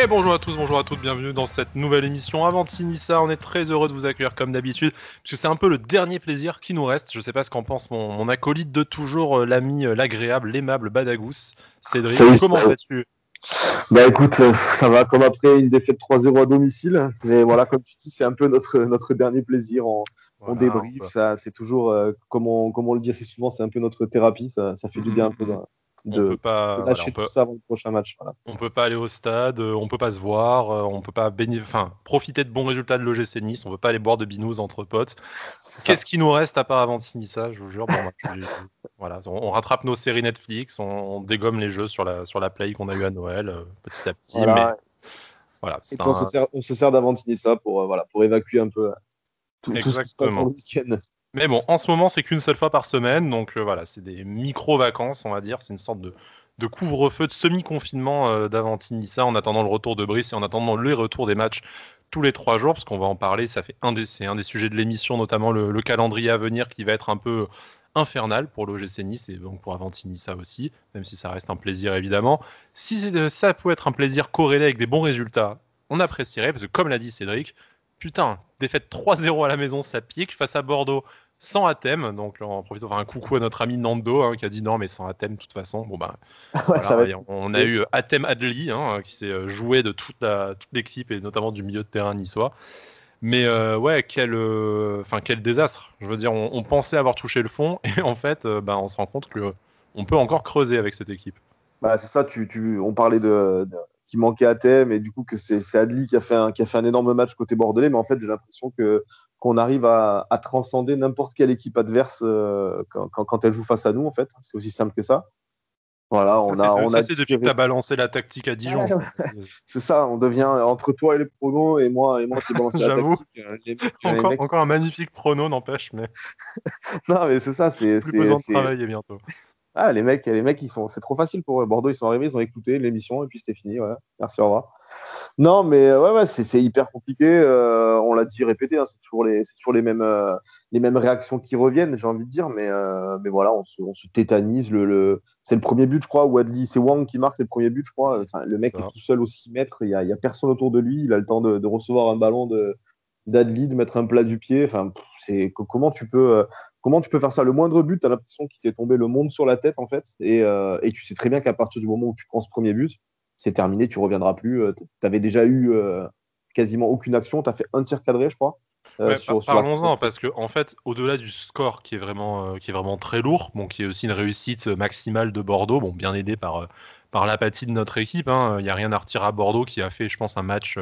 Et bonjour à tous, bonjour à toutes, bienvenue dans cette nouvelle émission Avant Nissa. On est très heureux de vous accueillir comme d'habitude, puisque c'est un peu le dernier plaisir qui nous reste. Je sais pas ce qu'en pense mon, acolyte de toujours, euh, l'ami, euh, l'agréable, l'aimable Badagous. Cédric, comment vas-tu? Bah écoute, euh, ça va comme après une défaite 3-0 à domicile. Mais voilà, comme tu dis, c'est un peu notre, notre dernier plaisir. On, on débrief, ça, c'est toujours, comme, on, comme on le dit assez souvent, c'est un peu notre thérapie. Ça, ça fait du bien un peu. De, on peut pas, lâcher tout ça avant le prochain match. On peut pas aller au stade, euh, on peut pas se voir, euh, on peut pas enfin, profiter de bons résultats de l'OGC Nice, on peut pas aller boire de binous entre potes. Qu'est-ce qui nous reste à part avant ça, je vous jure voilà, on, rattrape nos séries Netflix, on, dégomme les jeux sur la, sur la play qu'on a eu à Noël euh, petit à petit. Voilà. voilà, on, se sert, on se sert ça pour, voilà, pour évacuer un peu tout, tout ce qui se passe le week-end. Mais bon, en ce moment, c'est qu'une seule fois par semaine, donc euh, voilà, c'est des micro-vacances, on va dire. C'est une sorte de, de couvre-feu, de semi-confinement euh, d'Avantinissa en attendant le retour de Brice et en attendant le retour des matchs tous les trois jours, parce qu'on va en parler. Ça fait un des, un des sujets de l'émission, notamment le, calendrier à venir qui va être un peu infernal pour l'OGC Nice et donc pour Avantinissa aussi, même si ça reste un plaisir évidemment. Si ça pouvait être un plaisir corrélé avec des bons résultats, on apprécierait, parce que comme l'a dit Cédric, putain, défaite 3-0 à la maison, ça pique. Face à Bordeaux, sans Athème. Donc, on profite faire un coucou à notre ami Nando hein, qui a dit non, mais sans Athème, de toute façon. Bon, bah, on a eu Athème Adli hein, qui s'est euh, joué de toute l'équipe et notamment du milieu de terrain niçois. Mais euh, ouais, quel, euh, quel désastre. Je veux dire, on, pensait avoir touché le fond et en fait, bah, on se rend compte que on peut encore creuser avec cette équipe. Bah, c'est ça. Tu, on parlait de qui manquait à thème et du coup que c'est Adli qui a, fait un, qui a fait un énorme match côté bordelais. Mais en fait, j'ai l'impression que qu'on arrive à, à transcender n'importe quelle équipe adverse euh, quand, quand, elle joue face à nous. En fait, c'est aussi simple que ça. Voilà, on a, on a c'est depuis que tu as balancé la tactique à Dijon. c'est ça, on devient entre toi et les pronos et moi et moi qui balance la tactique. Euh, encore, encore un magnifique prono, n'empêche, mais. non, mais c'est ça, c'est. Plus besoin de travailler bientôt. Ah, les mecs, les mecs, ils sont, c'est trop facile pour eux. Bordeaux, ils sont arrivés, ils ont écouté l'émission et puis c'était fini. Merci, au revoir. Non, mais ouais, ouais c'est, hyper compliqué. Euh, on l'a dit, répété, hein, c'est toujours les, c'est toujours les mêmes, euh, les mêmes réactions qui reviennent, j'ai envie de dire. Mais, euh, mais voilà, on se, on se tétanise. Le, le... C'est le premier but, je crois. Wadley, c'est Wang qui marque, c'est le premier but, je crois. Enfin, le mec est tout seul au 6 mètres. Il y a, y a, personne autour de lui. Il a le temps de, de recevoir un ballon de d'Adli, de mettre un plat du pied. Enfin, c'est comment tu peux Comment tu peux faire ça? Le moindre but, tu as l'impression qu'il t'est tombé le monde sur la tête, en fait. Euh, et, tu sais très bien qu'à partir du moment où tu prends ce premier but, c'est terminé, tu reviendras plus. Euh, tu avais déjà eu euh, quasiment aucune action. Tu as fait un tir cadré, je crois. Parlons-en, parce que en fait, au-delà du score qui est vraiment, qui est vraiment très lourd, bon, qui est aussi une réussite maximale de Bordeaux, bon, bien aidé par, par l'apathie de notre équipe. Il hein, n'y a rien à retirer à Bordeaux qui a fait, je pense, un match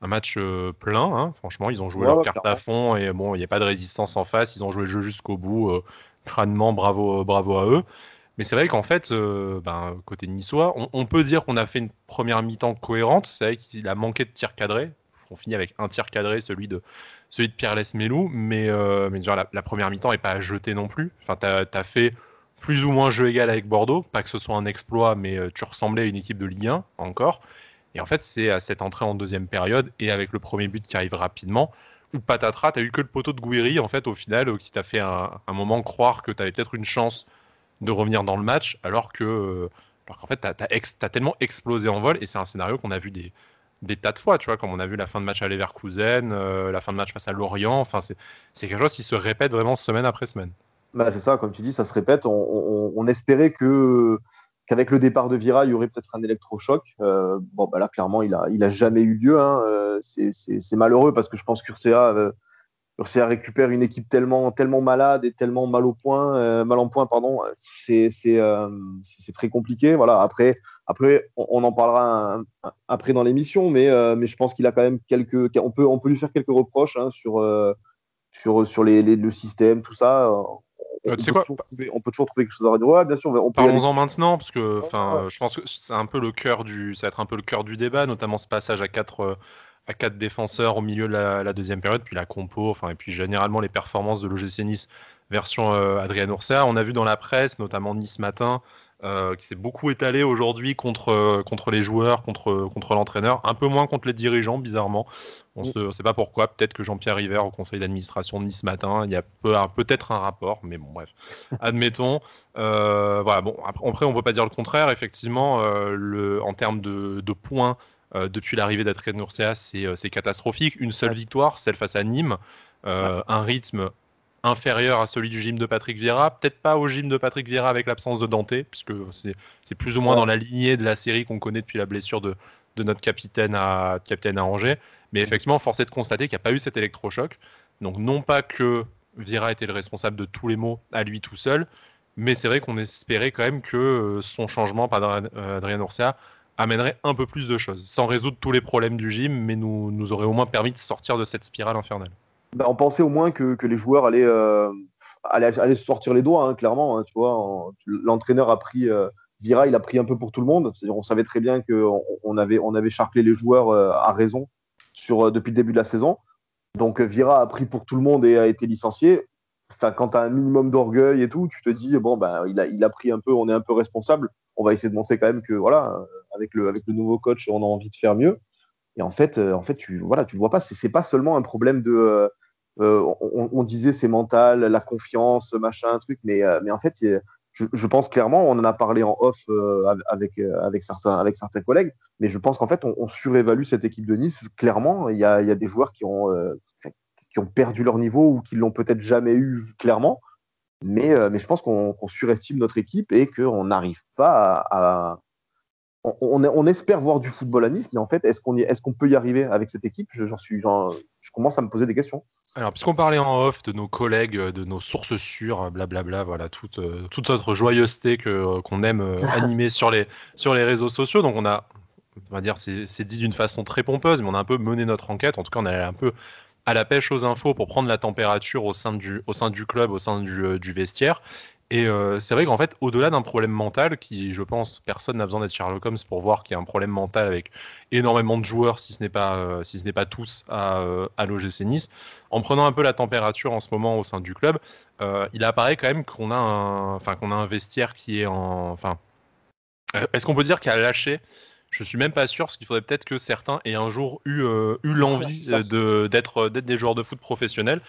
un match euh, plein. Hein. Franchement, ils ont joué leur carte à fond et bon, il n'y a pas de résistance en face. Ils ont joué le jeu jusqu'au bout. Euh, crânement, bravo, bravo à eux. Mais c'est vrai qu'en fait, euh, ben, côté niçois, on, peut dire qu'on a fait une première mi-temps cohérente. C'est vrai qu'il a manqué de tirs cadrés. On finit avec un tir cadré, celui de, celui de Pierre Lesmelou. Mais, mais la, première mi-temps n'est pas à jeter non plus. Enfin, tu as, fait plus ou moins jeu égal avec Bordeaux. Pas que ce soit un exploit, mais tu ressemblais à une équipe de Ligue 1 encore. Et en fait, c'est à cette entrée en deuxième période et avec le premier but qui arrive rapidement, où patatras, t'as eu que le poteau de Gouiri, en fait, au final, euh, qui t'a fait un, moment croire que t'avais peut-être une chance de revenir dans le match, alors que, euh, alors qu'en fait, t'as as, tellement explosé en vol, et c'est un scénario qu'on a vu des, des tas de fois, tu vois, comme on a vu la fin de match à Leverkusen, euh, la fin de match face à Lorient, enfin, c'est quelque chose qui se répète vraiment semaine après semaine. Bah, c'est ça, comme tu dis, ça se répète. on espérait que qu'avec le départ de Vira, il y aurait peut-être un électrochoc. Euh, bon, bah là, clairement, il a, il a jamais eu lieu. Hein. Euh, c'est malheureux parce que je pense qu'Urcea euh, récupère une équipe tellement, tellement malade et tellement mal au point, euh, mal en point, pardon. C'est très compliqué. Voilà. Après, après, on, en parlera après dans l'émission, mais, mais je pense qu'il a quand même quelques, on peut, on peut lui faire quelques reproches hein, sur, sur, sur les, le système, tout ça on, peut quoi? on peut toujours trouver quelque chose à redire. Ouais, bien sûr. On Parlons-en maintenant, parce que enfin, je pense que c'est un peu le cœur du, ça va être un peu le cœur du débat, notamment ce passage à quatre euh, à quatre défenseurs au milieu de la, deuxième période, puis la compo, enfin, et puis généralement les performances de l'OGC Nice version euh, Adrien Oursa. On a vu dans la presse, notamment Nice Matin, euh, qui s'est beaucoup étalé aujourd'hui contre, euh, contre les joueurs, contre, contre l'entraîneur, un peu moins contre les dirigeants, bizarrement. On ne mm. sait pas pourquoi. Peut-être que Jean-Pierre River, au conseil d'administration de Nice Matin, il y a peut-être un rapport, mais bon, bref. Admettons. Euh, voilà, bon, après, on ne peut pas dire le contraire. Effectivement, le, en termes de, de points depuis l'arrivée d'Adrien Urcea, c'est catastrophique. Une seule victoire, celle face à Nîmes. Un rythme inférieur à celui du gym de Patrick Vieira. Peut-être pas au gym de Patrick Vieira avec l'absence de Dante, puisque c'est plus ou moins dans la lignée de la série qu'on connaît depuis la blessure de, notre capitaine à, capitaine à Angers. Mais effectivement, force est de constater qu'il n'y a pas eu cet électrochoc. Donc non pas que Vieira était le responsable de tous les maux à lui tout seul, mais c'est vrai qu'on espérait quand même que euh, son changement par Adrien Orsia amènerait un peu plus de choses, sans résoudre tous les problèmes du gym, mais nous, nous aurait au moins permis de sortir de cette spirale infernale. Bah, on pensait au moins que, les joueurs euh, allaient, allaient, se sortir les doigts, hein, clairement. Hein, tu vois, l'entraîneur a pris euh, Vira, il a pris un peu pour tout le monde. On savait très bien qu'on on avait, on avait charclé les joueurs euh, à raison sur, depuis le début de la saison. Donc Vira a pris pour tout le monde et a été licencié. Enfin, quand tu as un minimum d'orgueil et tout, tu te dis bon ben il a, il a pris un peu, on est un peu responsable. On va essayer de montrer quand même que voilà, avec le, avec le nouveau coach, on a envie de faire mieux. Et en fait, en fait, tu voilà, tu vois pas. C'est pas seulement un problème de euh, on, disait c'est mental, la confiance, machin, truc, mais, euh, mais en fait, je, pense clairement, on en a parlé en off euh, avec, avec, certains, avec certains collègues, mais je pense qu'en fait, on, surévalue cette équipe de Nice. Clairement, il y a, des joueurs qui ont, qui ont perdu leur niveau ou qui l'ont peut-être jamais eu clairement. Mais, mais je pense qu'on surestime notre équipe et qu'on n'arrive pas à, on, espère voir du football à Nice, mais en fait, est-ce qu'on est qu'on peut y arriver avec cette équipe? J'en suis, je commence à me poser des questions. Alors, puisqu'on parlait en off de nos collègues, de nos sources sûres, blablabla, voilà, toute, euh, toute notre joyeuseté que, euh, qu'on aime euh, animer sur les, sur les réseaux sociaux. Donc, on a, on va dire, c'est, dit d'une façon très pompeuse, mais on a un peu mené notre enquête. En tout cas, on est un peu à la pêche aux infos pour prendre la température au sein du, au sein du club, au sein du, du vestiaire. Et euh, c'est vrai qu'en fait, au-delà d'un problème mental, qui je pense, personne n'a besoin d'être Sherlock Holmes pour voir qu'il y a un problème mental avec énormément de joueurs, si ce n'est pas, euh, si pas tous, à, euh, à l'OGC Nice, en prenant un peu la température en ce moment au sein du club, il apparaît quand même qu'on a un, a un vestiaire qui est en, enfin, est-ce qu'on peut dire qu'il a lâché je suis même pas sûr, parce qu'il faudrait peut-être que certains aient un jour eu, eu l'envie d'être d'être des joueurs de foot professionnels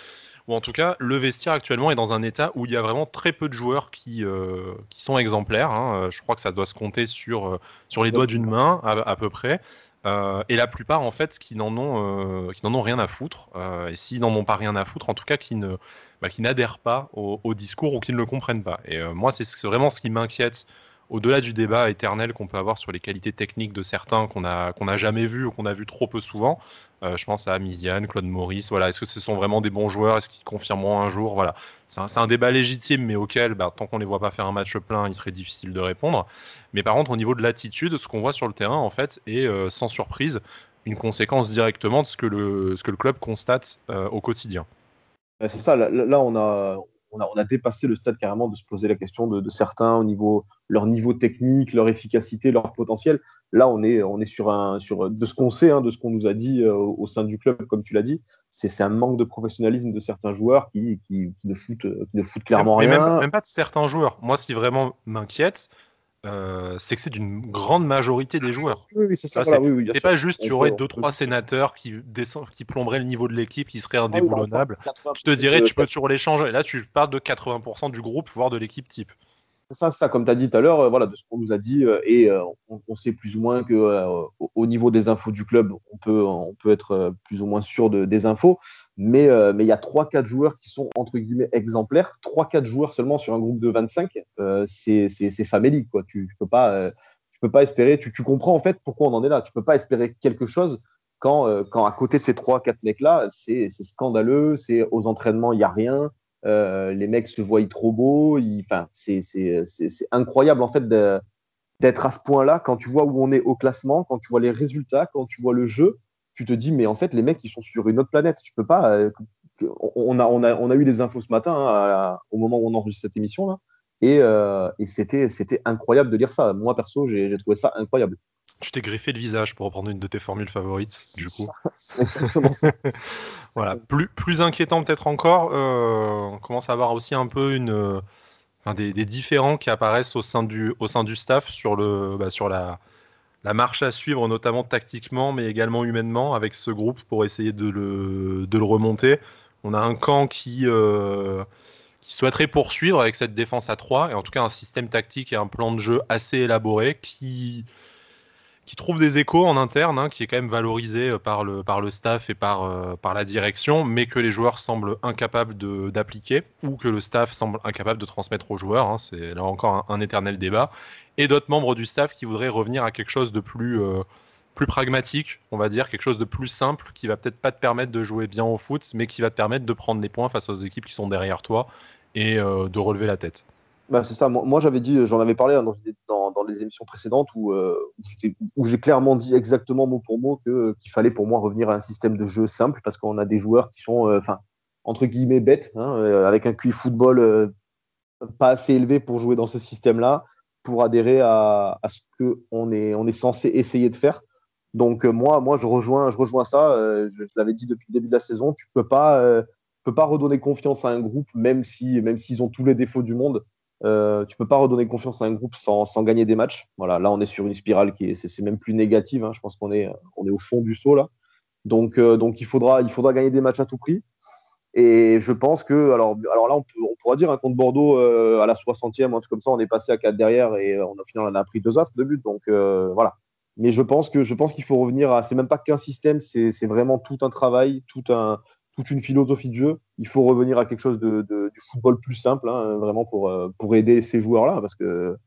ou en tout cas, le vestiaire actuellement est dans un état où il y a vraiment très peu de joueurs qui, euh, qui sont exemplaires. Hein. Euh, je crois que ça doit se compter sur, euh, sur les doigts d'une main à, peu près. et la plupart, en fait, qui n'en ont, qui n'en ont rien à foutre. et s'ils n'en ont pas rien à foutre, en tout cas, qui ne, bah, qui n'adhèrent pas au, au, discours ou qui ne le comprennent pas. Et moi, c'est vraiment ce qui m'inquiète au-delà du débat éternel qu'on peut avoir sur les qualités techniques de certains qu'on a qu'on n'a jamais vu ou qu'on a vu trop peu souvent, euh, je pense à Misiane, Claude Maurice. Voilà, est-ce que ce sont vraiment des bons joueurs? Est-ce qu'ils confirmeront un jour? Voilà, c'est un, débat légitime, mais auquel, bah, tant qu'on les voit pas faire un match plein, il serait difficile de répondre. Mais par contre, au niveau de l'attitude, ce qu'on voit sur le terrain, en fait, est euh, sans surprise une conséquence directement de ce que le ce que le club constate euh, au quotidien. C'est ça. là, on a on a, dépassé le stade carrément de se poser la question de, certains au niveau leur niveau technique, leur efficacité, leur potentiel. Là, on est, on est sur un, sur de ce qu'on sait, hein, de ce qu'on nous a dit euh, au sein du club, comme tu l'as dit, c'est un manque de professionnalisme de certains joueurs qui, qui, ne foutent, ne foutent clairement rien. Même, même, pas de certains joueurs. Moi, ce qui vraiment m'inquiète, euh, c'est que c'est d'une grande majorité des joueurs. Oui, oui c'est ça. c'est pas juste, tu aurais deux, trois sénateurs qui, plomberaient le niveau de l'équipe, qui seraient indéboulonnables. Ah tu te dirais, tu peux toujours les changer. Et là, tu parles de 80% du groupe, voire de l'équipe type. Ça, ça, comme tu as dit tout à l'heure, euh, voilà, de ce qu'on nous a dit, euh, et on, sait plus ou moins que au niveau des infos du club, on peut, on peut être plus ou moins sûr de, des infos. Mais euh, mais il y a 3-4 joueurs qui sont entre guillemets exemplaires. 3-4 joueurs seulement sur un groupe de 25, euh, c'est famélique. Quoi. Tu, tu peux pas euh, tu peux pas espérer. Tu, tu, comprends en fait pourquoi on en est là. Tu peux pas espérer quelque chose quand euh, quand à côté de ces 3-4 mecs là, c'est scandaleux. C'est aux entraînements il y a rien. Les mecs se voient trop beaux. Enfin c'est incroyable en fait d'être à ce point-là quand tu vois où on est au classement, quand tu vois les résultats, quand tu vois le jeu tu te dis, mais en fait, les mecs, ils sont sur une autre planète. Tu peux pas. Euh, on, a, eu les infos ce matin, hein, au moment où on enregistre cette émission-là. Et, euh, et c'était incroyable de lire ça. Moi, perso, j'ai, trouvé ça incroyable. Je t'ai griffé le visage pour reprendre une de tes formules favorites, du coup. voilà. Plus, plus inquiétant peut-être encore, euh, on commence à avoir aussi un peu une, des, des, différents qui apparaissent au sein du, au sein du staff sur, le, bah, sur la, la marche à suivre, notamment tactiquement, mais également humainement, avec ce groupe pour essayer de le, de le remonter. On a un camp qui, euh, qui souhaiterait poursuivre avec cette défense à 3, et en tout cas un système tactique et un plan de jeu assez élaboré qui, qui trouve des échos en interne, hein, qui est quand même valorisé par le, par le staff et par, par la direction, mais que les joueurs semblent incapables d'appliquer ou que le staff semble incapable de transmettre aux joueurs. Hein, c'est là encore un, éternel débat. Et d'autres membres du staff qui voudraient revenir à quelque chose de plus, plus pragmatique, on va dire, quelque chose de plus simple qui va peut-être pas te permettre de jouer bien au foot, mais qui va te permettre de prendre les points face aux équipes qui sont derrière toi et de relever la tête. Bah, c'est ça. Moi, j'avais dit, j'en avais parlé hein, dans, dans, les émissions précédentes où, euh, où j'ai clairement dit exactement mot pour mot que, qu'il fallait pour moi revenir à un système de jeu simple parce qu'on a des joueurs qui sont, euh, enfin, entre guillemets, bêtes, hein, euh, avec un QI football pas assez élevé pour jouer dans ce système-là, pour adhérer à, à ce qu'on est, on est censé essayer de faire. Donc moi, moi, je rejoins, je rejoins ça. je, l'avais dit depuis le début de la saison. Tu peux pas, peux pas redonner confiance à un groupe, même si, même s'ils ont tous les défauts du monde. Euh, tu peux pas redonner confiance à un groupe sans, gagner des matchs. Voilà, là on est sur une spirale qui est, c'est, même plus négative. Hein. Je pense qu'on est, on est au fond du saut là. Donc, euh, donc il faudra, il faudra gagner des matchs à tout prix. Et je pense que, alors, alors là on, peut, on pourra dire un hein, contre Bordeaux euh, à la 60e, un truc comme ça, on est passé à 4 derrière et on a finalement on a pris deux autres de but. Donc euh, voilà. Mais je pense que je pense qu'il faut revenir à, c'est même pas qu'un système, c'est vraiment tout un travail, tout un, toute une philosophie de jeu. Il faut revenir à quelque chose de, du football plus simple, hein, vraiment pour, euh, pour aider ces joueurs-là, parce que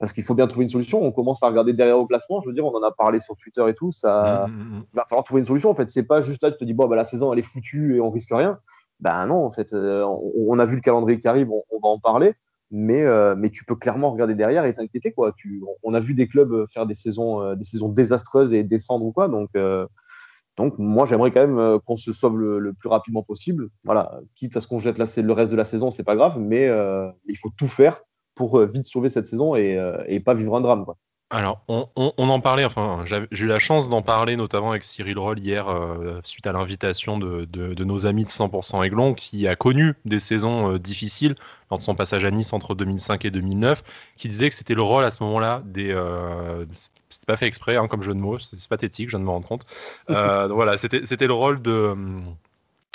parce qu'il faut bien trouver une solution. On commence à regarder derrière au classement. Je veux dire, on en a parlé sur Twitter et tout. Ça, mmh, mmh, mmh. il va falloir trouver une solution. En fait, c'est pas juste là, tu te dis bon, bah, la saison elle est foutue et on risque rien. Ben non, en fait, euh, on, a vu le calendrier qui arrive, on, va en parler. Mais, euh, mais tu peux clairement regarder derrière et t'inquiéter quoi. Tu, on a vu des clubs faire des saisons, des saisons désastreuses et descendre ou quoi. Donc donc, moi, j'aimerais quand même euh, qu'on se sauve le, plus rapidement possible. Voilà, quitte à ce qu'on jette le reste de la saison, c'est pas grave, mais euh, il faut tout faire pour euh, vite sauver cette saison et, et pas vivre un drame. Quoi. Alors, on, en parlait, enfin, j'ai eu la chance d'en parler notamment avec Cyril Roll hier, euh, suite à l'invitation de, nos amis de 100% Aiglon, qui a connu des saisons euh, difficiles lors de son passage à Nice entre 2005 et 2009, qui disait que c'était le rôle à ce moment-là des. Euh, c'était pas fait exprès, hein, comme jeu de mots, c'est pathétique, je viens de me rendre compte. voilà, c'était le rôle de,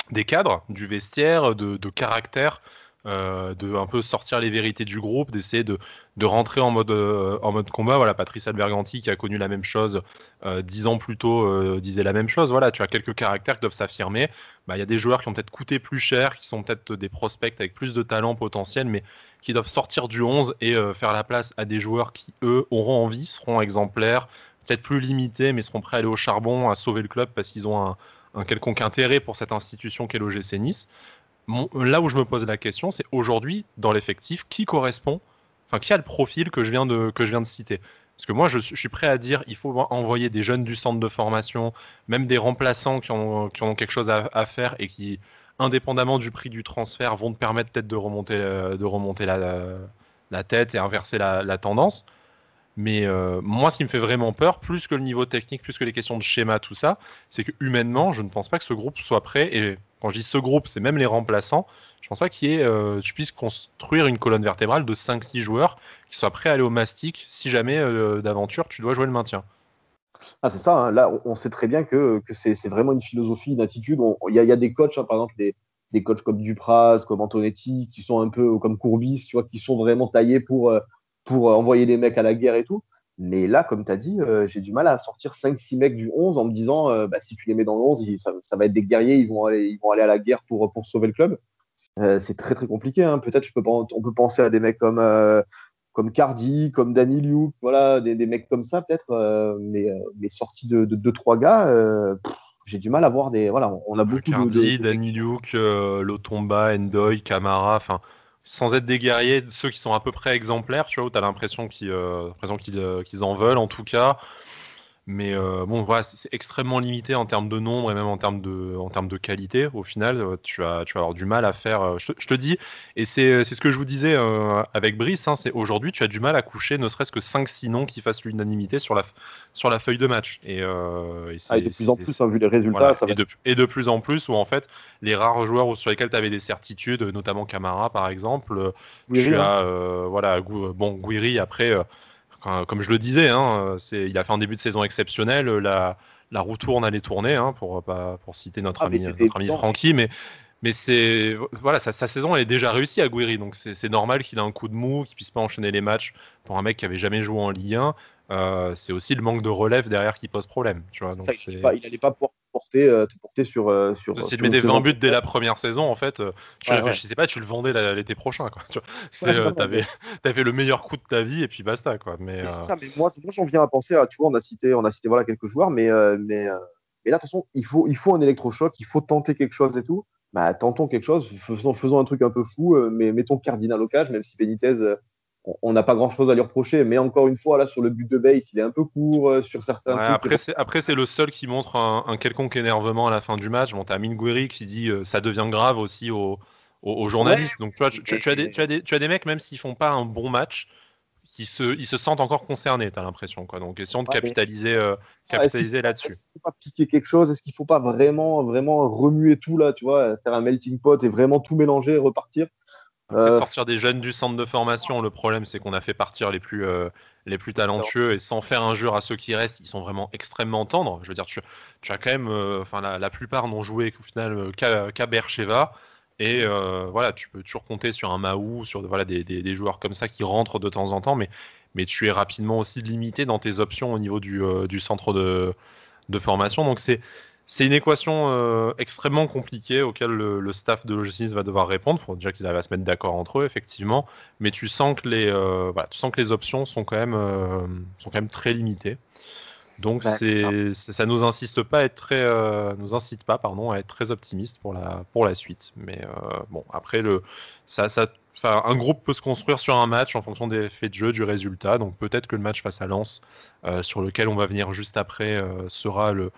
des cadres, du vestiaire, de, de caractère euh, de un peu sortir les vérités du groupe, d'essayer de, rentrer en mode, euh, en mode combat. Voilà, Patrice Alberganti qui a connu la même chose euh, dix ans plus tôt disait la même chose. Voilà, tu as quelques caractères qui doivent s'affirmer. Bah, il y a des joueurs qui ont peut-être coûté plus cher, qui sont peut-être des prospects avec plus de talent potentiel, mais qui doivent sortir du 11 et faire la place à des joueurs qui, eux, auront envie, seront exemplaires, peut-être plus limités, mais seront prêts à aller au charbon, à sauver le club parce qu'ils ont un, un quelconque intérêt pour cette institution qu'est l'OGC Nice là où je me pose la question, c'est aujourd'hui, dans l'effectif, qui correspond, enfin, qui a le profil que je viens de, que je viens de citer Parce que moi, je, suis prêt à dire, il faut envoyer des jeunes du centre de formation, même des remplaçants qui ont, qui ont quelque chose à, faire et qui, indépendamment du prix du transfert, vont te permettre peut-être de remonter, euh, de remonter la, la, tête et inverser la, tendance. Mais euh, moi, ce qui me fait vraiment peur, plus que le niveau technique, plus que les questions de schéma, tout ça, c'est que humainement, je ne pense pas que ce groupe soit prêt. Et quand je dis ce groupe, c'est même les remplaçants. Je pense pas qu'il y euh, tu puisses construire une colonne vertébrale de 5-6 joueurs qui soient prêts à aller au mastic si jamais euh, d'aventure tu dois jouer le maintien. Ah, c'est ça, hein. là on sait très bien que, c'est vraiment une philosophie, une attitude. Il y, a des coachs, hein, par exemple des, coachs comme Dupraz, comme Antonetti, qui sont un peu comme Courbis, tu vois, qui sont vraiment taillés pour, pour envoyer les mecs à la guerre et tout. Mais là, comme tu as dit, euh, j'ai du mal à sortir 5-6 mecs du 11 en me disant, euh, bah, si tu les mets dans le 11, ça, va être des guerriers, ils vont aller, ils vont aller à la guerre pour, pour sauver le club. Euh, c'est très très compliqué. Hein. Peut-être on peut penser à des mecs comme, comme Cardi, comme Danny Liu, voilà, des, des, mecs comme ça peut-être, mais, mais sortis de 2-3 gars. j'ai du mal à voir des. Voilà, on a beaucoup Cardi, de. Danny Luke, Lotomba, Endoy, Camara, enfin sans être des guerriers, ceux qui sont à peu près exemplaires, tu vois, où tu as l'impression qu'ils euh, euh, qu'ils en veulent en tout cas. Mais euh, bon, voilà, c'est extrêmement limité en termes de nombre et même en termes de, en termes de qualité. Au final, euh, tu vas, tu vas avoir du mal à faire. Euh, je, te dis, et c'est ce que je vous disais avec Brice, hein, c'est aujourd'hui, tu as du mal à coucher ne serait-ce que 5-6 noms qui fassent l'unanimité sur la, sur la feuille de match. Et, et, ah, de plus en plus, hein, vu les résultats. ça et, de, et, de, plus en plus, où en fait, les rares joueurs sur lesquels tu avais des certitudes, notamment Camara par exemple, tu as, hein. voilà, bon, Guiri après comme je le disais, hein, il a fait un début de saison exceptionnel. La, la roue tourne, elle est tournée, hein, pour, pour citer notre ah, ami, notre ami Francky, mais, mais c'est voilà, sa, saison elle est déjà réussie à Guiri, donc c'est normal qu'il ait un coup de mou, qu'il puisse pas enchaîner les matchs pour un mec qui avait jamais joué en Ligue 1. euh, c'est aussi le manque de relève derrière qui pose problème. Tu vois, donc il n'allait pas pouvoir porter, euh, te porter sur. Euh, sur si tu mettais 20 buts dès la première saison, en fait, tu ouais, réfléchissais pas, tu le vendais l'été prochain. Quoi. Tu avais, le meilleur coup de ta vie et puis basta. Quoi. Mais, ça, mais moi, moi j'en viens à penser à, tu vois, on a cité, on a cité voilà, quelques joueurs, mais, mais, mais là, de toute façon, il faut, il faut un électrochoc, il faut tenter quelque chose et tout. Bah, tentons quelque chose, faisons, faisons un truc un peu fou, mais mettons Cardinal au cage, même si Benitez on n'a pas grand chose à lui reprocher, mais encore une fois, là, sur le but de base, il est un peu court euh, sur certains. après, c'est, après, c'est le seul qui montre un, quelconque énervement à la fin du match. Bon, t'as Mingueri qui dit euh, ça devient grave aussi aux, journalistes. Donc, tu vois, tu, as des, tu, as des, tu as des mecs, même s'ils font pas un bon match, qui se, ils se sentent encore concernés, t'as l'impression. Quoi. Donc, essayons de capitaliser, euh, capitaliser là-dessus. Est-ce qu'il faut pas piquer quelque chose? Est-ce qu'il faut pas vraiment, vraiment remuer tout là, tu vois, faire un melting pot et vraiment tout mélanger et repartir? Euh, sortir des jeunes du centre de formation, le problème c'est qu'on a fait partir les plus, euh, les plus talentueux et sans faire injure à ceux qui restent, ils sont vraiment extrêmement tendres. Je veux dire, tu, as quand même, euh, enfin la, plupart n'ont joué au final qu'à Bercheva. Et voilà, tu peux toujours compter sur un Mahou, sur voilà, des, des, joueurs comme ça qui rentrent de temps en temps, mais, mais tu es rapidement aussi limité dans tes options au niveau du, du centre de, de formation. Donc c'est c'est une équation euh, extrêmement compliquée auquel le, staff de Logis va devoir répondre. Il faut déjà qu'ils arrivent à se mettre d'accord entre eux, effectivement. Mais tu sens que les, euh, tu sens que les options sont quand même, euh, sont quand même très limitées. Donc c'est, ça nous insiste pas à être très, nous incite pas, pardon, à être très optimiste pour la, pour la suite. Mais bon, après le, ça, ça, un groupe peut se construire sur un match en fonction des faits de jeu, du résultat. Donc peut-être que le match face à Lens, sur lequel on va venir juste après, sera le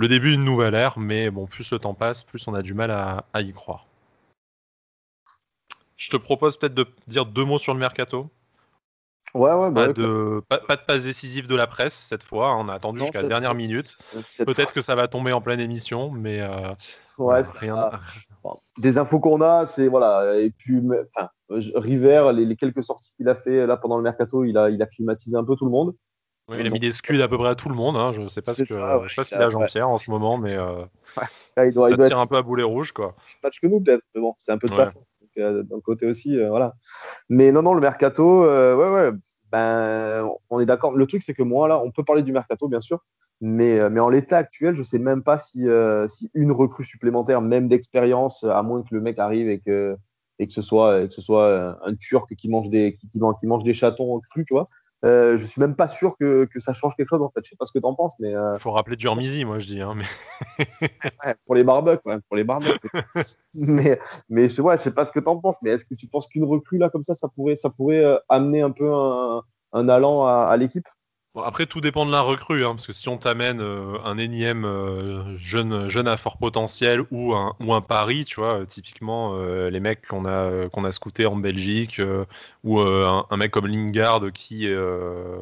le début d'une nouvelle ère, mais bon, plus le temps passe, plus on a du mal à, y croire. Je te propose peut-être de dire deux mots sur le mercato. Ouais, ouais, bah pas, de, pas, de passe décisive de la presse cette fois. Hein, on a attendu jusqu'à la dernière minute. Peut-être que ça va tomber en pleine émission, mais euh, ouais, rien. Des infos qu'on a, c'est voilà. Et puis, enfin, River, les, quelques sorties qu'il a fait là pendant le mercato, il a, il a climatisé un peu tout le monde il a mis des scuds à peu près à tout le monde. Hein. Je sais pas ce que, je sais pas s'il a Jean-Pierre en ce moment, mais euh, il doit, ça tire un peu à boulet rouge, quoi. Match que nous peut-être, mais bon, c'est un peu de ça. Euh, d'un côté aussi, euh, voilà. Mais non, non, le mercato, ouais, ouais. Ben, on est d'accord. Le truc, c'est que moi, là, on peut parler du mercato, bien sûr, mais, mais en l'état actuel, je sais même pas si, si une recrue supplémentaire, même d'expérience, à moins que le mec arrive et que et que ce soit que ce soit un Turc qui mange des qui, qui mange des chatons crus, tu vois. Euh, je suis même pas sûr que, que, ça change quelque chose en fait. Je sais pas ce que tu en penses, mais. Euh... Faut rappeler Durmizy, moi je dis. Hein, mais... ouais, pour les barbecues, ouais, pour les barbecues. mais mais je, ouais, je sais pas ce que tu en penses, mais est-ce que tu penses qu'une recrue là comme ça, ça pourrait ça pourrait euh, amener un peu un, un allant à, à l'équipe? Après, tout dépend de la recrue, hein, parce que si on t'amène euh, un énième euh, jeune, jeune à fort potentiel ou un, ou un pari, tu vois, typiquement euh, les mecs qu'on a, qu'on a scoutés en Belgique, ou un, mec comme Lingard qui,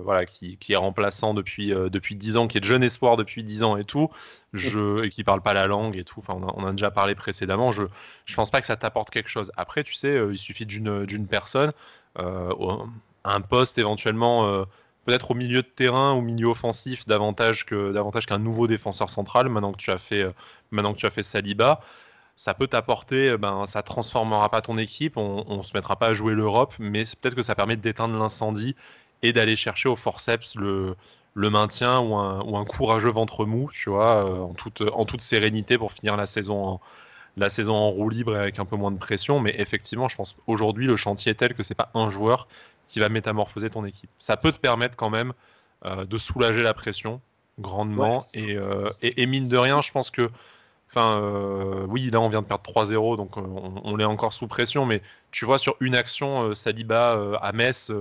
voilà, qui, qui, est remplaçant depuis, depuis 10 ans, qui est de jeune espoir depuis 10 ans et tout, je, et qui parle pas la langue et tout, enfin, on a, on a déjà parlé précédemment, je, je pense pas que ça t'apporte quelque chose. Après, tu sais, il suffit d'une, d'une personne, un poste éventuellement peut-être au milieu de terrain, au milieu offensif, davantage davantage qu'un nouveau défenseur central. Maintenant que tu as fait, euh, maintenant que tu as fait Saliba, ça peut t'apporter, euh, ben ça transformera pas ton équipe, on, on se mettra pas à jouer l'Europe, mais peut-être que ça permet d'éteindre l'incendie et d'aller chercher au forceps le, le maintien ou un, ou un courageux ventre mou, tu vois, euh, en toute en toute sérénité pour finir la saison en, la saison en roue libre avec un peu moins de pression. Mais effectivement, je pense aujourd'hui le chantier est tel que c'est pas un joueur qui va métamorphoser ton équipe. Ça peut te permettre quand même euh, de soulager la pression grandement. Euh, et, et, mine de rien, je pense que. Enfin, euh, oui, là on vient de perdre 3-0, donc on, est encore sous pression, mais tu vois, sur une action, Saliba à Metz,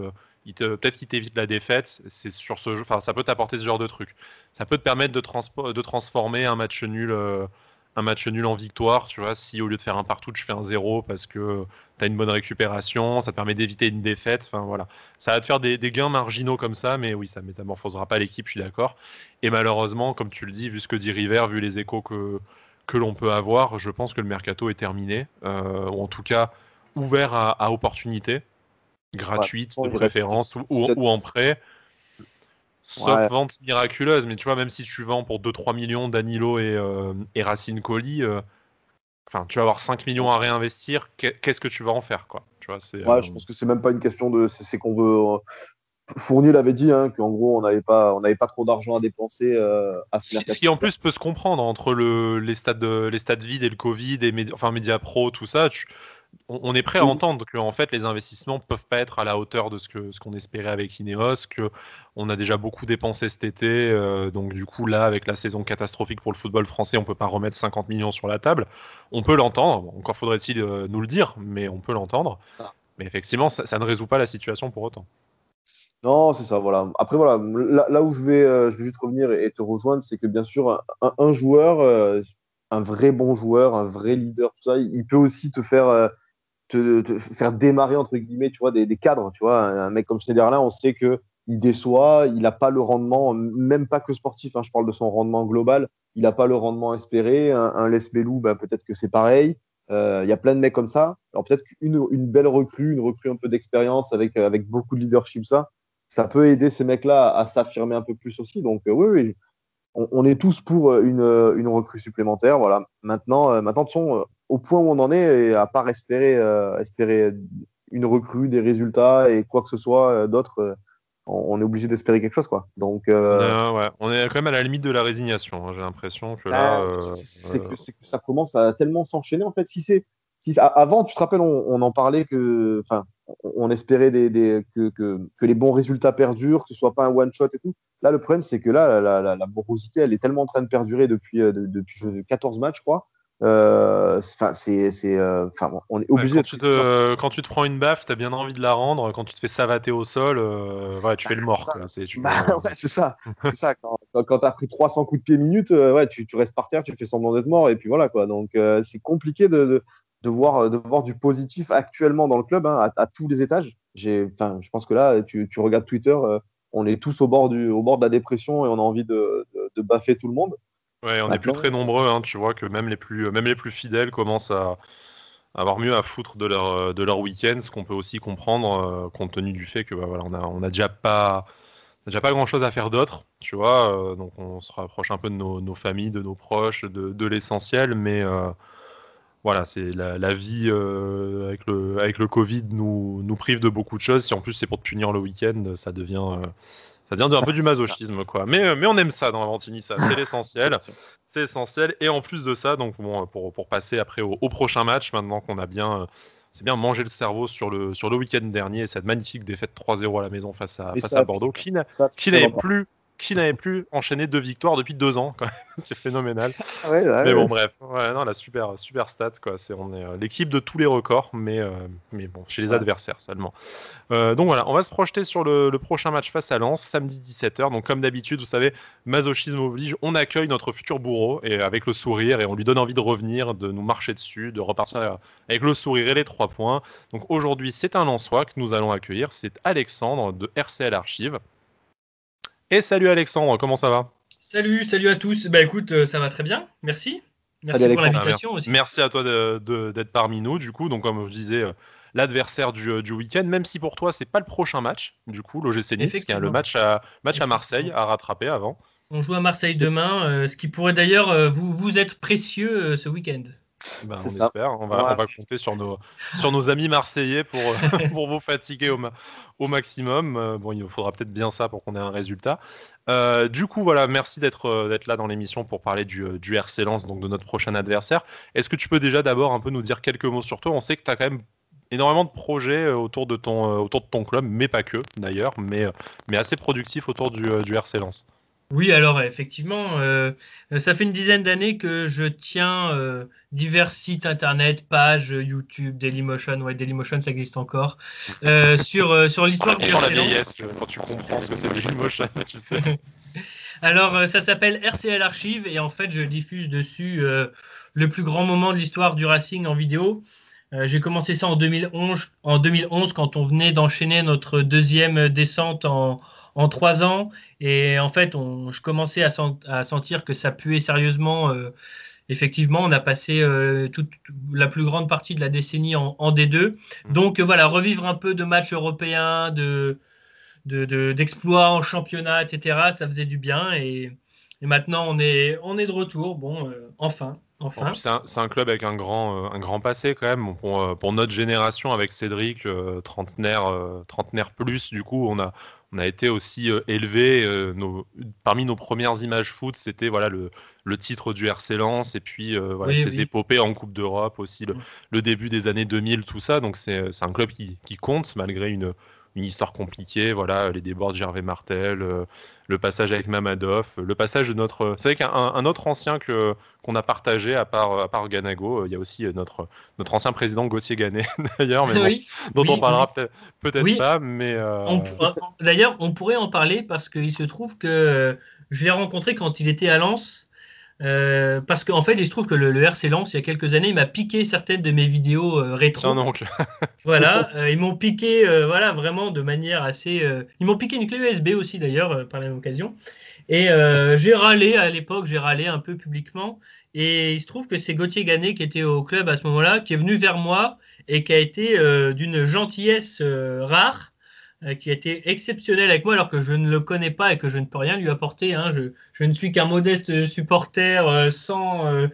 peut-être qu'il t'évite la défaite. C'est sur ce enfin, ça peut t'apporter ce genre de truc. Ça peut te permettre de, de transformer un match nul un match nul en victoire, tu vois, si au lieu de faire un partout, je fais un zéro parce que tu as une bonne récupération, ça te permet d'éviter une défaite, enfin voilà. Ça va te faire des, gains marginaux comme ça, mais oui, ça métamorphosera pas l'équipe, je suis d'accord. Et malheureusement, comme tu le dis, vu ce que dit River, vu les échos que, que l'on peut avoir, je pense que le mercato est terminé, euh, ou en tout cas ouvert à, opportunités gratuites de préférence ou en prêt. Sauf vente miraculeuse, mais tu vois, même si tu vends pour 2-3 millions Danilo et, euh, et Racine Colli, euh, enfin, tu vas avoir 5 millions à réinvestir, qu'est-ce que tu vas en faire, quoi tu vois, Ouais, je pense que c'est même pas une question de. C'est qu'on veut. Fournier l'avait dit, hein, qu'en gros, on n'avait pas, on pas trop d'argent à dépenser euh, à ce Ce qui en plus peut se comprendre entre le, les stades, les stades vides et le Covid et enfin Media Pro, tout ça. On, est prêt à entendre que en fait les investissements peuvent pas être à la hauteur de ce que ce qu'on espérait avec Ineos, que on a déjà beaucoup dépensé cet été, euh, donc du coup là avec la saison catastrophique pour le football français, on peut pas remettre 50 millions sur la table. On peut l'entendre, encore faudrait-il euh, nous le dire, mais on peut l'entendre. Ah. Mais effectivement, ça ne résout pas la situation pour autant. Non, c'est ça, voilà. Après, voilà, là, où je vais, euh, je vais juste revenir et, te rejoindre, c'est que bien sûr, un, joueur, euh, un vrai bon joueur, un vrai leader, tout ça, il, peut aussi te faire, euh, te, faire démarrer, entre guillemets, tu vois, des, cadres. Tu vois, un mec comme Schneiderlin, on sait que il déçoit, il n'a pas le rendement, même pas que sportif, hein, je parle de son rendement global, il n'a pas le rendement espéré. Un, un Les Belou, ben, peut-être que c'est pareil. Il y a plein de mecs comme ça. Alors peut-être qu'une une belle recrue, une recrue un peu d'expérience avec, avec beaucoup de leadership, ça, ça peut aider ces mecs-là à, s'affirmer un peu plus aussi. Donc euh, oui, oui, on, est tous pour euh, une, euh, une recrue supplémentaire. Voilà. Maintenant, maintenant, de son, au point où on en est, et à part espérer, espérer une recrue, des résultats et quoi que ce soit d'autre, on est obligé d'espérer quelque chose, quoi. Donc, on est quand même à la limite de la résignation. Hein. J'ai l'impression que là, bah, c'est que, que, ça commence à tellement s'enchaîner. En fait, si c'est si, avant, tu te rappelles, on, en parlait que, enfin, on espérait des, que, que, les bons résultats perdurent, que ce soit pas un one shot et tout. Là, le problème, c'est que là, la, la, morosité, elle est tellement en train de perdurer depuis, euh, depuis 14 matchs, je crois. Euh, enfin, c'est, euh, enfin, on est obligé. quand, tu te, quand tu te prends une baffe, t'as bien envie de la rendre. Quand tu te fais savater au sol, tu fais le mort. C'est, bah, c'est ça. c'est ça. Quand, quand, t'as pris 300 coups de pied minute, ouais, tu, tu, restes par terre, tu fais semblant d'être mort, et puis voilà quoi. Donc, c'est compliqué de, de voir, euh, de voir du positif actuellement dans le club, hein, à, tous les étages. Enfin, je pense que là, tu, tu regardes Twitter, euh, on est tous au bord, du, au bord de la dépression et on a envie de, de, baffer tout le monde. Ouais, on n'est plus très nombreux. Hein, tu vois que même les plus, même les plus fidèles commencent à avoir mieux à foutre de leur, de leur week-end, ce qu'on peut aussi comprendre euh, compte tenu du fait que bah, voilà, on a, on a déjà pas déjà pas grand chose à faire d'autre, tu vois, donc on se rapproche un peu de nos, nos familles, de nos proches, de, de l'essentiel, mais voilà, c'est la, vie euh, avec, le, avec le Covid nous, nous prive de beaucoup de choses. Si en plus c'est pour te punir le week-end, ça devient, euh, ça devient un peu du masochisme, quoi. Mais, euh, mais on aime ça dans Avantini, ça, c'est l'essentiel. c'est essentiel. Et en plus de ça, donc bon, pour, pour passer après au, prochain match, maintenant qu'on a bien, c'est bien mangé le cerveau sur le, sur le week-end dernier, cette magnifique défaite 3-0 à la maison face à, face à Bordeaux, qui n'avait plus qui n'avait plus enchaîné deux victoires depuis deux ans. c'est phénoménal. mais bon, bref, non, la super, super stat. Quoi. C'est, on est euh, l'équipe de tous les records, mais, euh, mais bon, chez les adversaires seulement. Euh, donc voilà, on va se projeter sur le, prochain match face à Lens, samedi 17h. Donc comme d'habitude, vous savez, masochisme oblige, on accueille notre futur bourreau et avec le sourire et on lui donne envie de revenir, de nous marcher dessus, de repartir avec le sourire et les trois points. Donc aujourd'hui, c'est un Lensois que nous allons accueillir. C'est Alexandre de RCL Archive. Et salut Alexandre, comment ça va? Salut, salut à tous. Bah écoute, euh, ça va très bien, merci. Merci pour l'invitation aussi. Merci à toi d'être parmi nous, du coup. Donc, comme je disais, euh, l'adversaire du, du week-end, même si pour toi, c'est pas le prochain match, du coup, l'OGC Nice, qui a le match à, match à Marseille à rattraper avant. On joue à Marseille demain, euh, ce qui pourrait d'ailleurs vous, vous être précieux ce week-end. Ben, on espère. On va, on va, compter sur nos, sur nos amis marseillais pour, pour vous fatiguer au, au maximum. Euh, bon, il faudra peut-être bien ça pour qu'on ait un résultat. Euh, du coup, voilà, merci d'être euh, d'être là dans l'émission pour parler du, du RC Lens, donc de notre prochain adversaire. Est-ce que tu peux déjà d'abord un peu nous dire quelques mots sur toi? On sait que tu as quand même énormément de projets autour de ton, autour de ton club, mais pas que d'ailleurs, mais, mais assez productif autour du, du RC Lens. Oui, alors effectivement, euh, ça fait une dizaine d'années que je tiens euh, divers sites internet, pages YouTube, Dailymotion, ouais Dailymotion ça existe encore, euh, sur sur l'histoire du la vieillesse quand tu comprends ce que c'est Dailymotion, tu sais. Alors ça s'appelle RCL Archive et en fait je diffuse dessus le plus grand moment de l'histoire du Racing en vidéo. J'ai commencé ça en 2011, en 2011 quand on venait d'enchaîner notre deuxième descente en en trois ans. Et en fait, on, je commençais à, à, sentir que ça puait sérieusement. Euh, effectivement, on a passé euh, toute la plus grande partie de la décennie en, D2. Mmh. Donc voilà, revivre un peu de matchs européens, de d'exploits en championnat, etc. Ça faisait du bien et, maintenant on est on est de retour. Bon, euh, enfin, Enfin. C'est un, un, club avec un grand, un grand passé quand même. Pour, pour notre génération, avec Cédric, trentenaire, trentenaire plus, du coup, on a, on a été aussi euh, élevé. Euh, parmi nos premières images foot, c'était voilà le, le, titre du RC Lens et puis euh, voilà, ses épopées en Coupe d'Europe aussi, le, mm. le, début des années 2000, tout ça. Donc c'est un club qui, qui compte malgré une, une histoire compliquée, voilà, les débords de Gervais Martel, euh, le passage avec Mamadov, le passage de notre. C'est vrai qu'un un autre ancien que qu'on a partagé à part à part Ganago, il y a aussi notre notre ancien président Gauthier Ganet d'ailleurs, mais dont on parlera peut-être peut-être pas, mais. Euh, d'ailleurs, on pourrait en parler parce qu'il se trouve que je l'ai rencontré quand il était à Lens euh, parce qu'en fait, il se trouve que le, RC Lens, il y a quelques années, il m'a piqué certaines de mes vidéos euh, rétro. voilà, euh, ils m'ont piqué, voilà, vraiment de manière assez. ils m'ont piqué une clé USB aussi d'ailleurs par la même occasion. Et j'ai râlé à l'époque, j'ai râlé un peu publiquement. Et il se trouve que c'est Gauthier Ganet qui était au club à ce moment-là, qui est venu vers moi et qui a été d'une gentillesse rare qui a été exceptionnel avec moi alors que je ne le connais pas et que je ne peux rien lui apporter. Hein. Je, je, ne suis qu'un modeste supporter euh, sans, euh,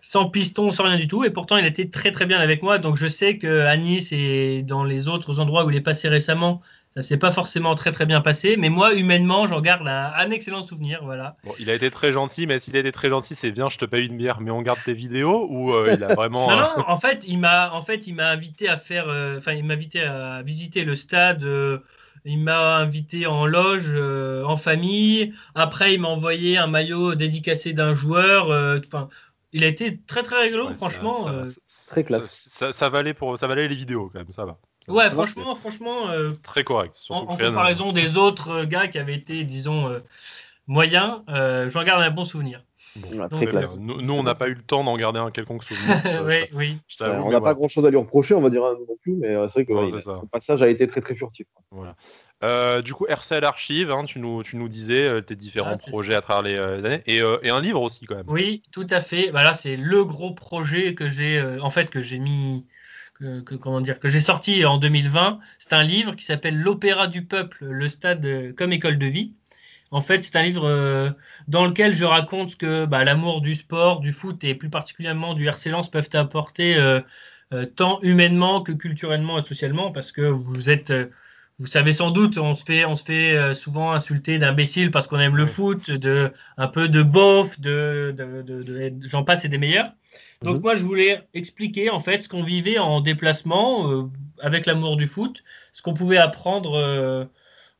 sans piston, sans rien du tout. Et pourtant, il était très très bien avec moi. Donc je sais qu'à Nice et dans les autres endroits où il est passé récemment, ça s'est pas forcément très très bien passé, mais moi humainement j'en garde un, excellent souvenir, voilà. Bon, il a été très gentil, mais s'il a été très gentil, c'est bien, je te paye une bière, mais on garde tes vidéos ou euh, il a vraiment. non, non, en fait il m'a en fait il m'a invité à faire, euh, enfin il m'a invité à visiter le stade. Euh, il m'a invité en loge, en famille. Après, il m'a envoyé un maillot dédicacé d'un joueur. Enfin, il a été très très rigolo, franchement. très classe. Ça, ça, valait pour, ça valait les vidéos quand même, ça va. Ouais, franchement, franchement. Euh, très correct. En, en comparaison des autres euh, gars qui avaient été, disons, euh, moyens, j'en garde un bon souvenir. très classe. Nous, on n'a pas eu le temps d'en garder un quelconque souvenir. oui, oui. on n'a pas grand chose à lui reprocher, on va dire non plus, mais c'est vrai que son passage a été très très furtif. Voilà. du coup, RCL Archive, hein, tu, nous, tu nous disais tes différents ah, projets à travers les, années et, et, un livre aussi quand même. Oui, tout à fait. Voilà, c'est le gros projet que j'ai en fait que j'ai mis que, comment dire, que j'ai sorti en 2020. C'est un livre qui s'appelle L'Opéra du peuple, le stade comme école de vie. En fait, c'est un livre euh, dans lequel je raconte ce que bah, l'amour du sport, du foot et plus particulièrement du RC peuvent apporter euh, euh, tant humainement que culturellement et socialement, parce que vous êtes, vous savez sans doute, on se fait, on se fait souvent insulter d'imbécile parce qu'on aime le foot, de un peu de bof, de, de, de j'en passe et des meilleurs. Donc mhm. moi, je voulais expliquer en fait ce qu'on vivait en déplacement euh, avec l'amour du foot, ce qu'on pouvait apprendre euh,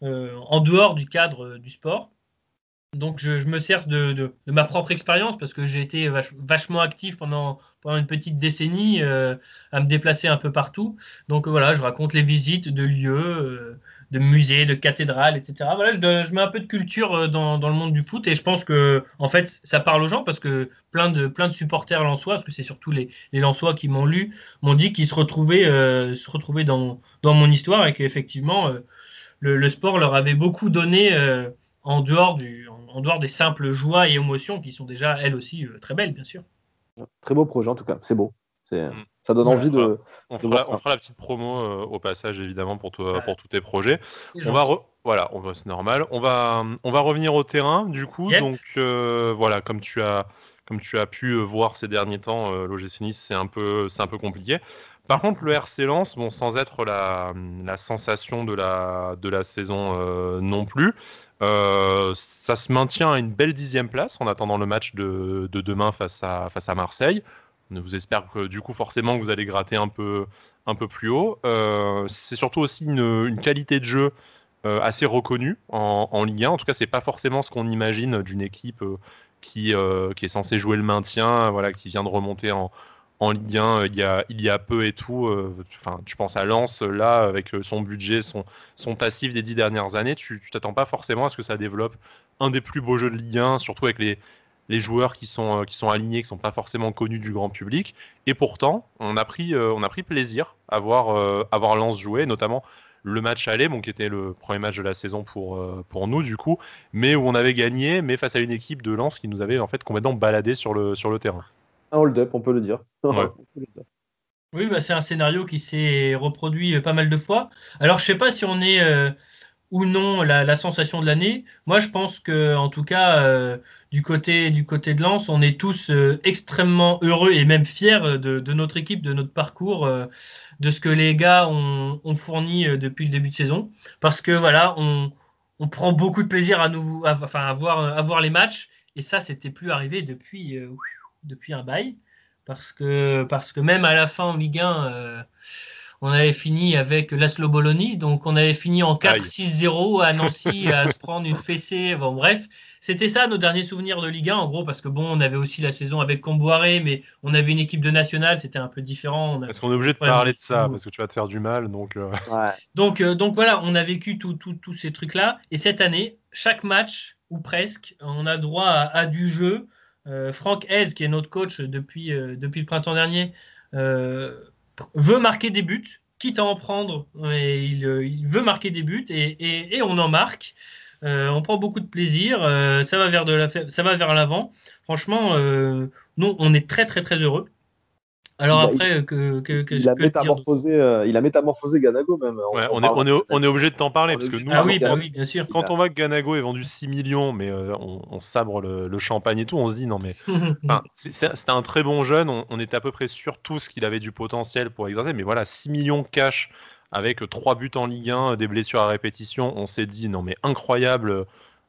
euh, en dehors du cadre du sport. Donc je, me sers de, ma propre expérience parce que j'ai été vachement actif pendant, une petite décennie à me déplacer un peu partout. Donc voilà, je raconte les visites de lieux, de musées, de cathédrales, etc. Voilà, je, mets un peu de culture euh, dans, le monde du foot et je pense que en fait ça parle aux gens parce que plein de supporters lensois, parce que c'est surtout les, les lensois qui m'ont lu, m'ont dit qu'ils se retrouvaient euh, dans, mon histoire et qu'effectivement euh, le, sport leur avait beaucoup donné en dehors du en, dehors des simples joies et émotions qui sont déjà elles aussi très belles bien sûr. Très beau projet en tout cas, c'est beau. Mm. Ça donne envie de. On, fera, la petite promo euh, au passage, évidemment, pour, toi, pour tous tes projets. On va Voilà, c'est normal. On va, on va revenir au terrain, du coup. Donc, euh, voilà, comme tu as, comme tu as pu euh, voir ces derniers temps, l'OGC Nice, c'est un, peu, un peu compliqué. Par contre, le RC Lens, bon, sans être la, sensation de la, saison non plus, ça se maintient à une belle dixième place en attendant le match de, de demain face à, Marseille. On vous espère que du coup forcément vous allez gratter un peu, plus haut. Euh, c'est surtout aussi une, qualité de jeu euh, assez reconnue en, Ligue 1. En tout cas, c'est pas forcément ce qu'on imagine d'une équipe euh, qui, qui est censée jouer le maintien, voilà, qui vient de remonter en, en Ligue 1 il y a, il y a peu et tout. Enfin, tu penses à Lens là avec son budget, son, son passif des dix dernières années, tu, tu t'attends pas forcément à ce que ça développe un des plus beaux jeux de Ligue 1, surtout avec les, les joueurs qui sont, euh, qui sont alignés, qui sont pas forcément connus du grand public. Et pourtant, on a pris, euh, on a pris plaisir à voir, euh, à voir Lens jouer, notamment le match aller, bon, qui était le premier match de la saison pour, pour nous du coup, mais où on avait gagné, mais face à une équipe de Lens qui nous avait en fait complètement baladé sur le, sur le terrain. Un hold-up, on peut le dire. oui, bah, c'est un scénario qui s'est reproduit pas mal de fois. Alors je sais pas si on est ou non la, sensation de l'année. Moi, je pense que, en tout cas, euh, du côté du côté de Lens, on est tous euh, extrêmement heureux et même fiers de, notre équipe, de notre parcours, euh, de ce que les gars ont, fourni depuis le début de saison, parce que voilà, on, prend beaucoup de plaisir à nous, enfin, à voir, à voir les matchs, et ça, c'était plus arrivé depuis depuis un bail, parce que parce que même à la fin en Ligue 1 on avait fini avec Laszlo Bologna, donc on avait fini en 4-6-0 à Nancy à se prendre une fessée. Bon, bref, c'était ça nos derniers souvenirs de Ligue 1, en gros, parce que bon, on avait aussi la saison avec Comboiré, mais on avait une équipe de nationale, c'était un peu différent. Parce qu'on est obligé de parler de ça, parce que tu vas te faire du mal, donc. Euh. Donc, euh, donc voilà, on a vécu tous ces trucs-là, et cette année, chaque match ou presque, on a droit à, du jeu. Euh, Franck Hez, qui est notre coach depuis, depuis le printemps dernier, veut marquer des buts, quitte à en prendre, il, il, veut marquer des buts et, et, on en marque. Euh, on prend beaucoup de plaisir, euh, ça va vers l'avant. Franchement, euh, nous, on est très très très heureux. Alors après, que, que, il, a métamorphosé, euh, il a métamorphosé Ganago même. on, est, on, est, on, est, obligé de t'en parler parce que nous, ah oui, bah oui, bien sûr. quand on voit que Ganago est vendu 6 millions, mais euh, on, sabre le, champagne et tout, on se dit non mais c'était un très bon jeune. On, était à peu près sûr tous qu'il avait du potentiel pour exercer, mais voilà 6 millions cash avec 3 buts en Ligue 1, des blessures à répétition, on s'est dit non mais incroyable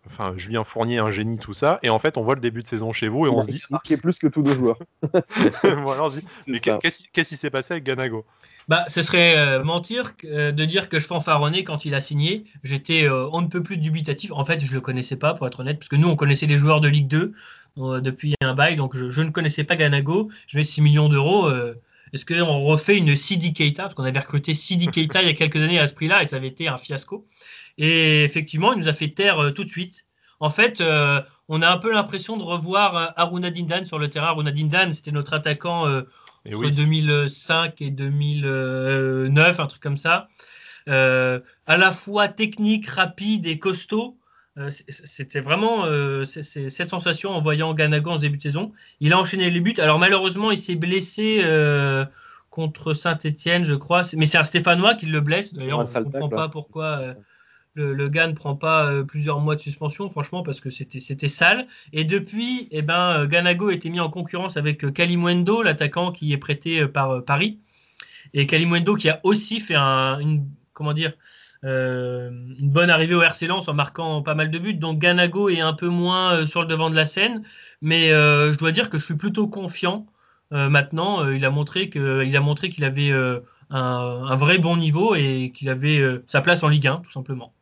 enfin Julien Fournier, un génie, tout ça. Et en fait, on voit le début de saison chez vous et on se dit. Ah, qui est plus que tous nos joueurs. mais qu'est-ce qui s'est passé avec Ganago? Bah, ce serait euh, mentir euh, de dire que je fanfaronnais quand il a signé. J'étais euh, on ne peut plus dubitatif. En fait, je le connaissais pas, pour être honnête, parce que nous, on connaissait les joueurs de Ligue 2 depuis un bail, donc je, ne connaissais pas Ganago. Je mets 6 millions d'euros. Est-ce qu'on refait une Sidi Keita? Parce qu'on avait recruté Sidi Keita il y a quelques années à ce prix-là et ça avait été un fiasco. Et effectivement, il nous a fait taire euh, tout de suite. En fait, euh, on a un peu l'impression de revoir euh, Aruna Dindan sur le terrain. Aruna Dindan, c'était notre attaquant entre 2005 et 2009, un truc comme ça. à la fois technique, rapide et costaud. C'était vraiment cette sensation en voyant Ganago en début de saison. Il a enchaîné les buts. Alors malheureusement, il s'est blessé contre Saint-Etienne, je crois. Mais c'est un Stéphanois qui le blesse. D'ailleurs, on ne comprend pas pourquoi le, gars ne prend pas euh, plusieurs mois de suspension, franchement, parce que c'était sale. Et depuis, eh ben, euh, Ganago a été mis en concurrence avec euh, Kalimwendo, l'attaquant qui est prêté par Paris. Et Kalimwendo qui a aussi fait une, une bonne arrivée au RC Lens en marquant pas mal de buts. Donc Ganago est un peu moins sur le devant de la scène. Mais je dois dire que je suis plutôt confiant maintenant. il a montré qu'il avait un, un, vrai bon niveau et qu'il avait sa place en Ligue 1, tout simplement.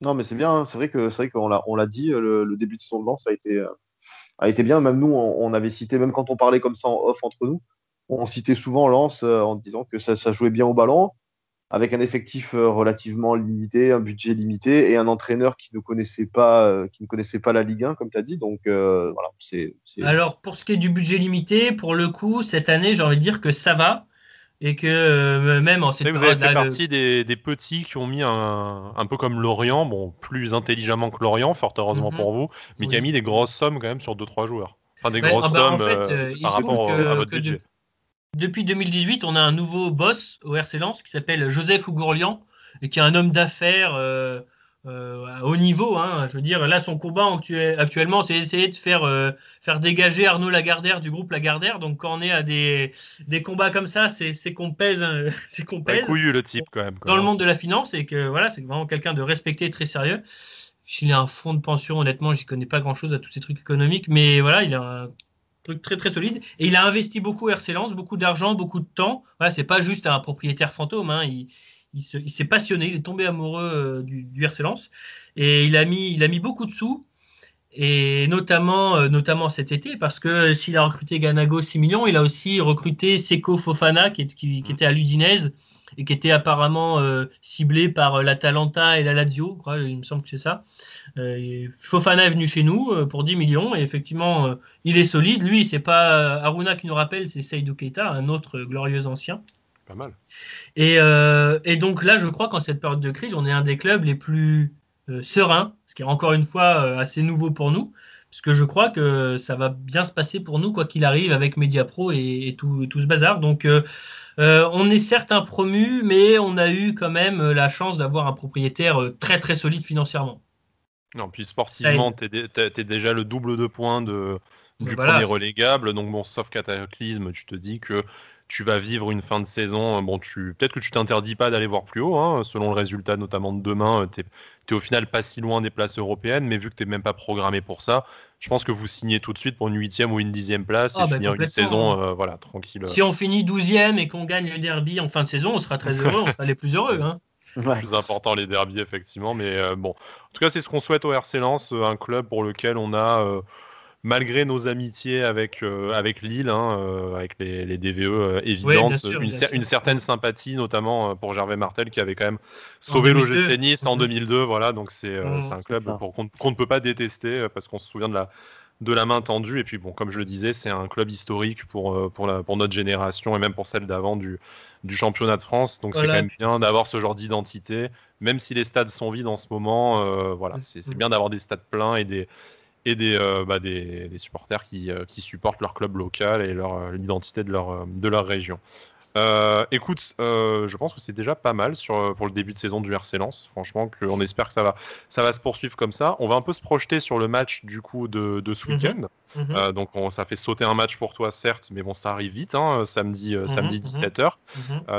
Non, mais c'est bien. Hein. C'est vrai que c'est vrai qu'on l'a on l'a dit. Le, début de saison de Lens a été euh, a été bien. Même nous, on, avait cité, même quand on parlait comme ça en off entre nous, on citait souvent Lens euh, en disant que ça, jouait bien au ballon, avec un effectif euh, relativement limité, un budget limité et un entraîneur qui ne connaissait pas qui ne connaissait pas la Ligue 1, comme tu as dit. Donc voilà, c'est. Alors pour ce qui est du budget limité, pour le coup, cette année, j'ai envie de dire que ça va et que euh, même en cette Vous avez fait partie des, petits qui ont mis un, un peu comme Lorient, bon, plus intelligemment que Lorient, fort heureusement mhm. pour vous, mais qui a mis des grosses sommes quand même sur 2-3 joueurs. Enfin, des grosses ah bah, sommes euh, euh, par rapport à votre budget. depuis 2018, on a un nouveau boss au RC Lens qui s'appelle Joseph Ougourlian et qui est un homme d'affaires euh, à haut niveau. Hein. Je veux dire, là, son combat actuellement, c'est essayer de faire, euh, faire dégager Arnaud Lagardère du groupe Lagardère. Donc, quand on est à des, des combats comme ça, c'est qu'on pèse. Hein, c'est qu'on pèse. couillu le type, quand même. Dans le monde de la finance, et que voilà, c'est vraiment quelqu'un de respecté et très sérieux. S'il a un fonds de pension, honnêtement, j'y connais pas grand chose à tous ces trucs économiques, mais voilà, il a un truc très très solide. Et il a investi beaucoup RC Lens, beaucoup d'argent, beaucoup de temps. Voilà, c'est pas juste un propriétaire fantôme. Hein. Il, il s'est passionné, il est tombé amoureux euh, du, du RC Lens et il a mis, il a mis beaucoup de sous et notamment, euh, notamment cet été, parce que s'il a recruté Ganago 6 millions, il a aussi recruté Seco Fofana, qui, qui, qui était à l'Udinese, et qui était apparemment euh, ciblé par l'Atalanta et la Lazio, il me semble que c'est ça. Fofana est venu chez nous pour 10 millions, et effectivement, il est solide. Lui, c'est pas Aruna qui nous rappelle, c'est Seydou Keita, un autre glorieux ancien. Pas mal. Euh, et, donc là, je crois qu'en cette période de crise, on est un des clubs les plus euh, sereins, ce qui est encore une fois euh, assez nouveau pour nous, parce que je crois que ça va bien se passer pour nous, quoi qu'il arrive, avec Mediapro et, et tout, tout, ce bazar. Donc Euh, on est certes un promu, mais on a eu quand même la chance d'avoir un propriétaire très très solide financièrement. Non, puis sportivement, tu es, déjà le double de points de, du premier relégable. Donc, bon, sauf cataclysme, tu te dis que tu vas vivre une fin de saison. Bon, tu peut-être que tu t'interdis pas d'aller voir plus haut, hein, selon le résultat notamment de demain. Tu es, au final pas si loin des places européennes, mais vu que tu n'es même pas programmé pour ça, je pense que vous signez tout de suite pour une huitième ou une dixième place ah, et bah, finir une saison hein. euh, voilà, tranquille. Si on finit douzième et qu'on gagne le derby en fin de saison, on sera très heureux, on sera les plus heureux. Hein. Plus important les derbies effectivement, mais euh, bon. En tout cas, c'est ce qu'on souhaite au RC Lens, euh, un club pour lequel on a malgré nos amitiés avec, euh, avec Lille, hein, euh, avec les, les DVE euh, évidentes, une, certaine sympathie, notamment pour Gervais Martel, qui avait quand même sauvé l'OGC Nice en 2002. Mhm. Voilà, donc c'est mhm, un club qu'on ne peut pas détester parce qu'on se souvient de la, de la main tendue. Et puis, bon, comme je le disais, c'est un club historique pour, pour, la, pour notre génération et même pour celle d'avant du, du championnat de France. Donc, c'est quand même bien d'avoir ce genre d'identité, même si les stades sont vides en ce moment. voilà, c'est bien d'avoir des stades pleins et des et des, euh, bah, des, des, supporters qui, euh, qui, supportent leur club local et leur euh, l'identité de leur, de leur région. écoute, je pense que c'est déjà pas mal sur, pour le début de saison du RC Lens. Franchement, que, on espère que ça va, ça va se poursuivre comme ça. On va un peu se projeter sur le match du coup de, de ce mhm. week-end. Mhm. donc, ça fait sauter un match pour toi, certes, mais bon, ça arrive vite, hein, samedi, mhm, samedi 17h.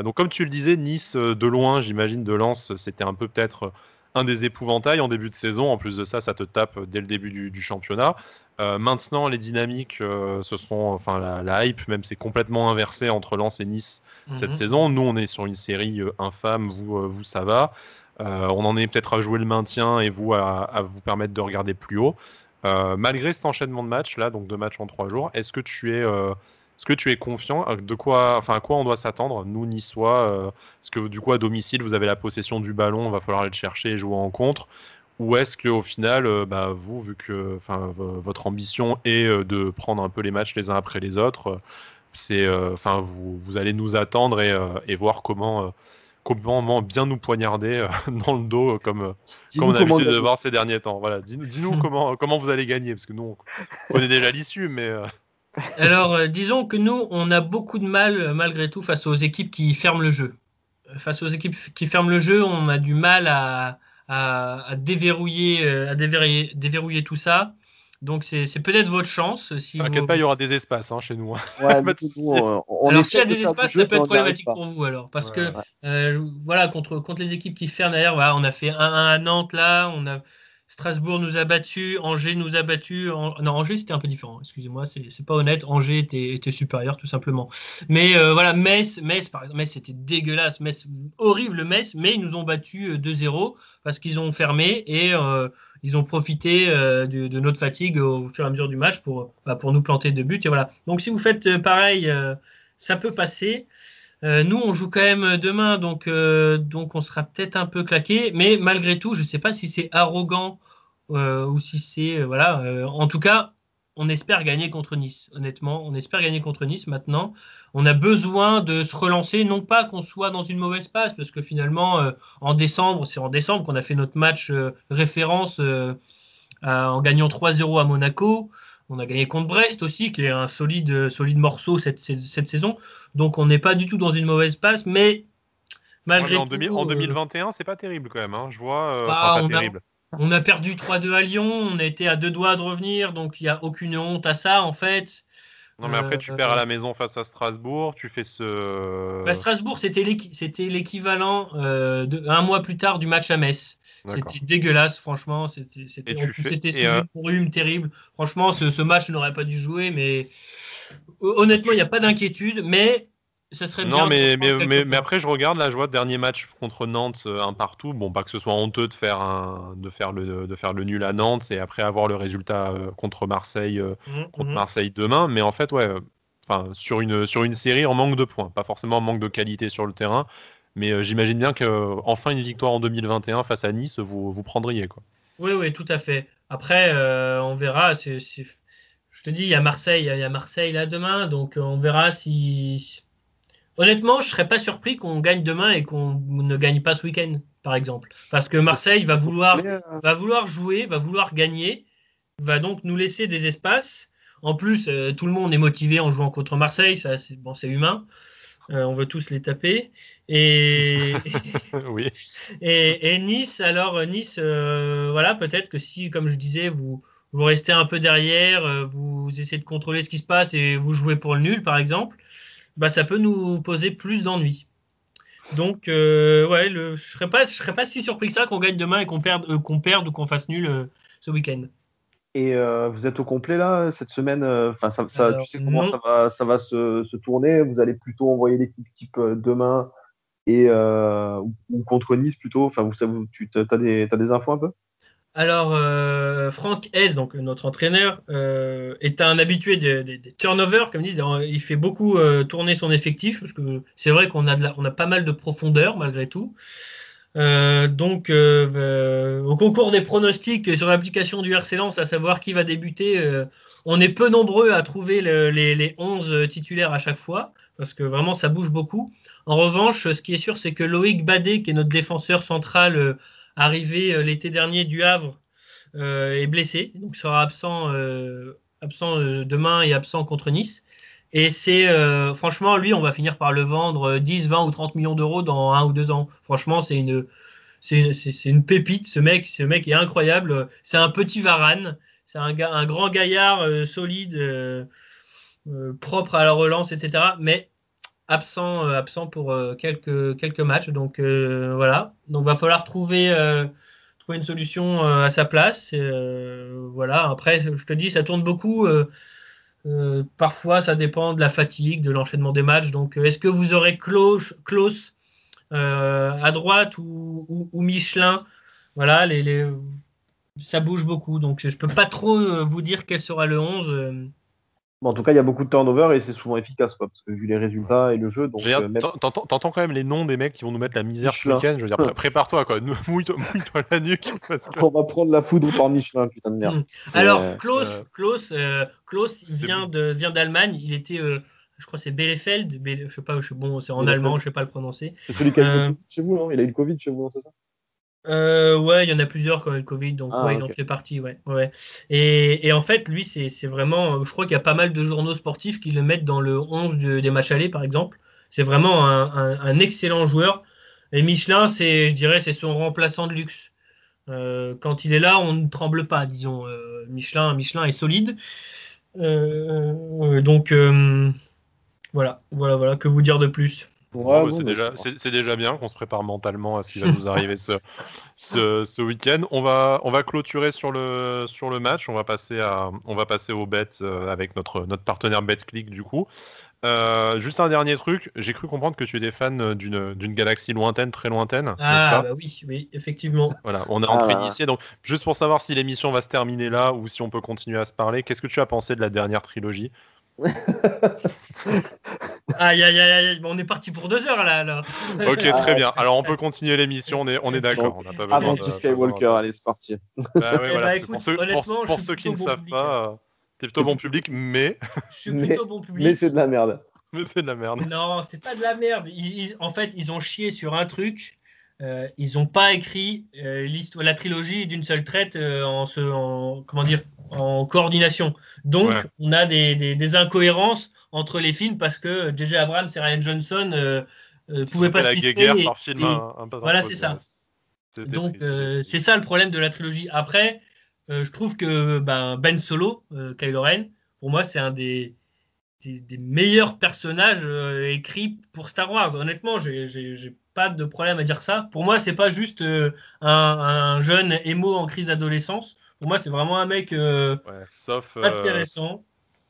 donc, comme tu le disais, Nice de loin, j'imagine, de Lens, c'était un peu peut-être un des épouvantails en début de saison. En plus de ça, ça te tape dès le début du, championnat. Euh, maintenant, les dynamiques euh, se sont, enfin, la, hype même s'est complètement inversée entre Lens et Nice cette mhm. saison. Nous, on est sur une série euh, infâme. Vous, vous, ça va. on en est peut-être à jouer le maintien et vous à, vous permettre de regarder plus haut. malgré cet enchaînement de matchs là, donc deux matchs en trois jours, est-ce que tu es est-ce que tu es confiant euh, de quoi, enfin, à quoi on doit s'attendre, nous, Niçois euh, Est-ce que du coup, à domicile, vous avez la possession du ballon, il va falloir aller le chercher et jouer en contre Ou est-ce qu'au final, euh, bah, vous, vu que votre ambition est de prendre un peu les matchs les uns après les autres, c'est, enfin, vous, vous, allez nous attendre et, et voir comment comment bien nous poignarder dans le dos comme, comme on a l'habitude de voir ces derniers temps. Voilà, dis-nous, dis-nous comment, comment vous allez gagner, parce que nous, on connaît déjà l'issue, mais... Alors, euh, disons que nous, on a beaucoup de mal, euh, malgré tout, face aux équipes qui ferment le jeu. Euh, face aux équipes qui ferment le jeu, on a du mal à, déverrouiller, à déverrouiller, tout ça. Donc, c'est peut-être votre chance. Si T'inquiète pas, il y aura des espaces hein, chez nous. Hein. alors, s'il y a des espaces, ça peut être problématique pour vous, alors. Parce que, voilà, contre, contre les équipes qui ferment derrière, voilà, on a fait 1-1 à Nantes, là, on a Strasbourg nous a battus, Angers nous a battus. Non, Angers c'était un peu différent, excusez-moi, c'est pas honnête. Angers était, supérieur tout simplement. Mais euh, voilà, Metz, Metz par exemple, Metz c'était dégueulasse, Metz, horrible Metz, mais ils nous ont battus 2-0 euh, parce qu'ils ont fermé et euh, ils ont profité de, notre fatigue au fur et à mesure du match pour, bah, pour nous planter deux buts. Et voilà. Donc si vous faites pareil, ça peut passer. Euh, nous, on joue quand même demain, donc, euh, donc on sera peut-être un peu claqué. Mais malgré tout, je ne sais pas si c'est arrogant euh, ou si c'est. voilà. en tout cas, on espère gagner contre Nice. Honnêtement, on espère gagner contre Nice maintenant. On a besoin de se relancer, non pas qu'on soit dans une mauvaise passe, parce que finalement, en décembre, c'est en décembre qu'on a fait notre match référence en gagnant 3-0 à Monaco. On a gagné contre Brest aussi, qui est un solide, solide morceau cette, cette, saison. Donc on n'est pas du tout dans une mauvaise passe, mais malgré en tout. en 2021, euh, c'est pas terrible quand même. Hein. Je vois. Euh, bah, on, terrible. A, on, a, perdu 3-2 à Lyon. On a été à deux doigts de revenir, donc il n'y a aucune honte à ça en fait. Non, mais après, tu perds à la maison face à Strasbourg. Tu fais ce. Bah, Strasbourg, c'était l'équivalent euh, un mois plus tard du match à Metz. C'était dégueulasse, franchement. C'était c'était euh... rhume terrible. Franchement, ce, match n'aurait pas dû jouer, mais honnêtement, il n'y a pas d'inquiétude. Mais ça serait bien. Non, mais, mais, mais, après, je regarde là, je vois dernier match contre Nantes, euh, un partout. Bon, pas que ce soit honteux de faire, un, de faire, le, de faire le nul à Nantes et après avoir le résultat euh, contre Marseille, euh, mmh, contre mmh. Marseille demain. Mais en fait, ouais. Enfin, sur une, sur une série en manque de points, pas forcément en manque de qualité sur le terrain, mais euh, j'imagine bien que enfin une victoire en 2021 face à Nice, vous, vous prendriez. Quoi. Oui, oui, tout à fait. Après, euh, on verra. je te dis, il y a Marseille, il y a Marseille là demain, donc euh, on verra si. Honnêtement, je serais pas surpris qu'on gagne demain et qu'on ne gagne pas ce week-end, par exemple, parce que Marseille va vouloir, va vouloir jouer, va vouloir gagner, va donc nous laisser des espaces. En plus, tout le monde est motivé en jouant contre Marseille, ça, c'est bon, c'est humain. Euh, on veut tous les taper. Et, oui. et, Nice, alors Nice, euh, voilà, peut-être que si, comme je disais, vous, vous restez un peu derrière, euh, vous essayez de contrôler ce qui se passe et vous jouez pour le nul, par exemple, bah, ça peut nous poser plus d'ennuis. Donc, ouais, le, je serais je serais pas si surpris que ça qu'on gagne demain et qu'on perde, qu'on perde ou qu'on fasse nul ce week-end. Et euh, vous êtes au complet là cette semaine euh, Enfin, ça, ça tu sais comment ça va, ça va se, se, tourner? Vous allez plutôt envoyer l'équipe type euh, demain et ou contre Nice plutôt? Enfin, vous, tu as des, as des infos un peu? Alors, Franck S, donc notre entraîneur, est un habitué des, turnovers, comme ils disent. Il fait beaucoup tourner son effectif, parce que c'est vrai qu'on a, on a pas mal de profondeur malgré tout. Euh, donc, euh, euh, au concours des pronostics sur l'application du RC Lens, à savoir qui va débuter, on est peu nombreux à trouver les, les, 11 titulaires à chaque fois, parce que vraiment ça bouge beaucoup. En revanche, ce qui est sûr, c'est que Loïc Badet, qui est notre défenseur central arrivé l'été dernier du Havre, est blessé, donc sera absent, absent demain et absent contre Nice. Et c'est euh, franchement, lui, on va finir par le vendre 10, euh, 20 ou 30 millions d'euros dans un ou deux ans. Franchement, c'est une, c'est une, pépite. Ce mec, ce mec est incroyable. C'est un petit Varane. C'est un, un grand gaillard euh, solide, propre à la relance, etc. Mais absent, absent pour quelques, quelques matchs. Donc voilà. Donc va falloir trouver, trouver une solution à sa place. voilà. Après, je te dis, ça tourne beaucoup. Euh, parfois, ça dépend de la fatigue, de l'enchaînement des matchs. Donc, euh, est-ce que vous aurez Klaus, euh, à droite ou, Michelin? Voilà, ça bouge beaucoup. Donc, je ne peux pas trop vous dire quel sera le 11 en tout cas, il y a beaucoup de turnover et c'est souvent efficace, quoi, parce que vu les résultats et le jeu. Donc, euh, T'entends quand même les noms des mecs qui vont nous mettre la misère ce week-end. Je veux dire, prépare-toi, quoi. Mouille-toi la nuque. On va prendre la foudre par Michelin, putain de merde. Hmm. Alors, Klaus, Klaus, euh, Klaus vient d'Allemagne. il était, euh, je crois, c'est Bielefeld. je sais pas, je, bon, c'est en allemand, je sais pas le prononcer. C'est celui qui a eu le chez vous, non? Il a eu le Covid chez vous, c'est ça? Euh, ouais, il y en a plusieurs quand même le Covid, donc ah, ouais, il en fait partie, ouais. ouais. Et, et en fait, lui, c'est vraiment, je crois qu'il y a pas mal de journaux sportifs qui le mettent dans le 11 des matchs allés, par exemple. C'est vraiment un, un, excellent joueur. Et Michelin, c'est, je dirais, c'est son remplaçant de luxe. Euh, quand il est là, on ne tremble pas, disons. Euh, Michelin, Michelin est solide. Euh, donc voilà, voilà, voilà. Que vous dire de plus? C'est déjà, déjà, bien qu'on se prépare mentalement à ce qui va nous arriver ce, ce, week-end. On va, on va clôturer sur le, sur le match. On va passer, à, on va passer au bet euh, avec notre, notre partenaire BetClick du coup. Euh, juste un dernier truc, j'ai cru comprendre que tu étais fan d'une, d'une galaxie lointaine, très lointaine. Ah bah oui, oui, effectivement. Voilà, on est en train d'initier. Donc, juste pour savoir si l'émission va se terminer là ou si on peut continuer à se parler, qu'est-ce que tu as pensé de la dernière trilogie? Aïe, aïe, aïe, on est parti pour deux heures là. ok, très bien. Alors on peut continuer l'émission, on est, on est d'accord. On pas Avant Skywalker, allez, c'est parti. Bah, voilà, bah, pour ceux, pour, ceux qui ne savent pas, euh, t'es plutôt bon public, mais. Je suis plutôt bon public. Mais c'est de la merde. Mais c'est de la merde. Non, c'est pas de la merde. en fait, ils ont chié sur un truc. Euh, ils n'ont pas écrit euh, la trilogie d'une seule traite euh, en, se, en, comment dire, en coordination. Donc, on a des, des, incohérences entre les films parce que J.J. Abrams et Ryan Johnson ne pouvaient pas se guerre par film un, Voilà, c'est ça. Donc, c'est ça le problème de la trilogie. Après, je trouve que ben, Ben Solo, Kylo Ren, pour moi, c'est un des, des, meilleurs personnages écrits pour Star Wars. Honnêtement, j'ai pas de problème à dire ça. Pour moi, c'est pas juste euh, un, jeune émo en crise d'adolescence. Pour moi, c'est vraiment un mec euh, sauf, euh, intéressant.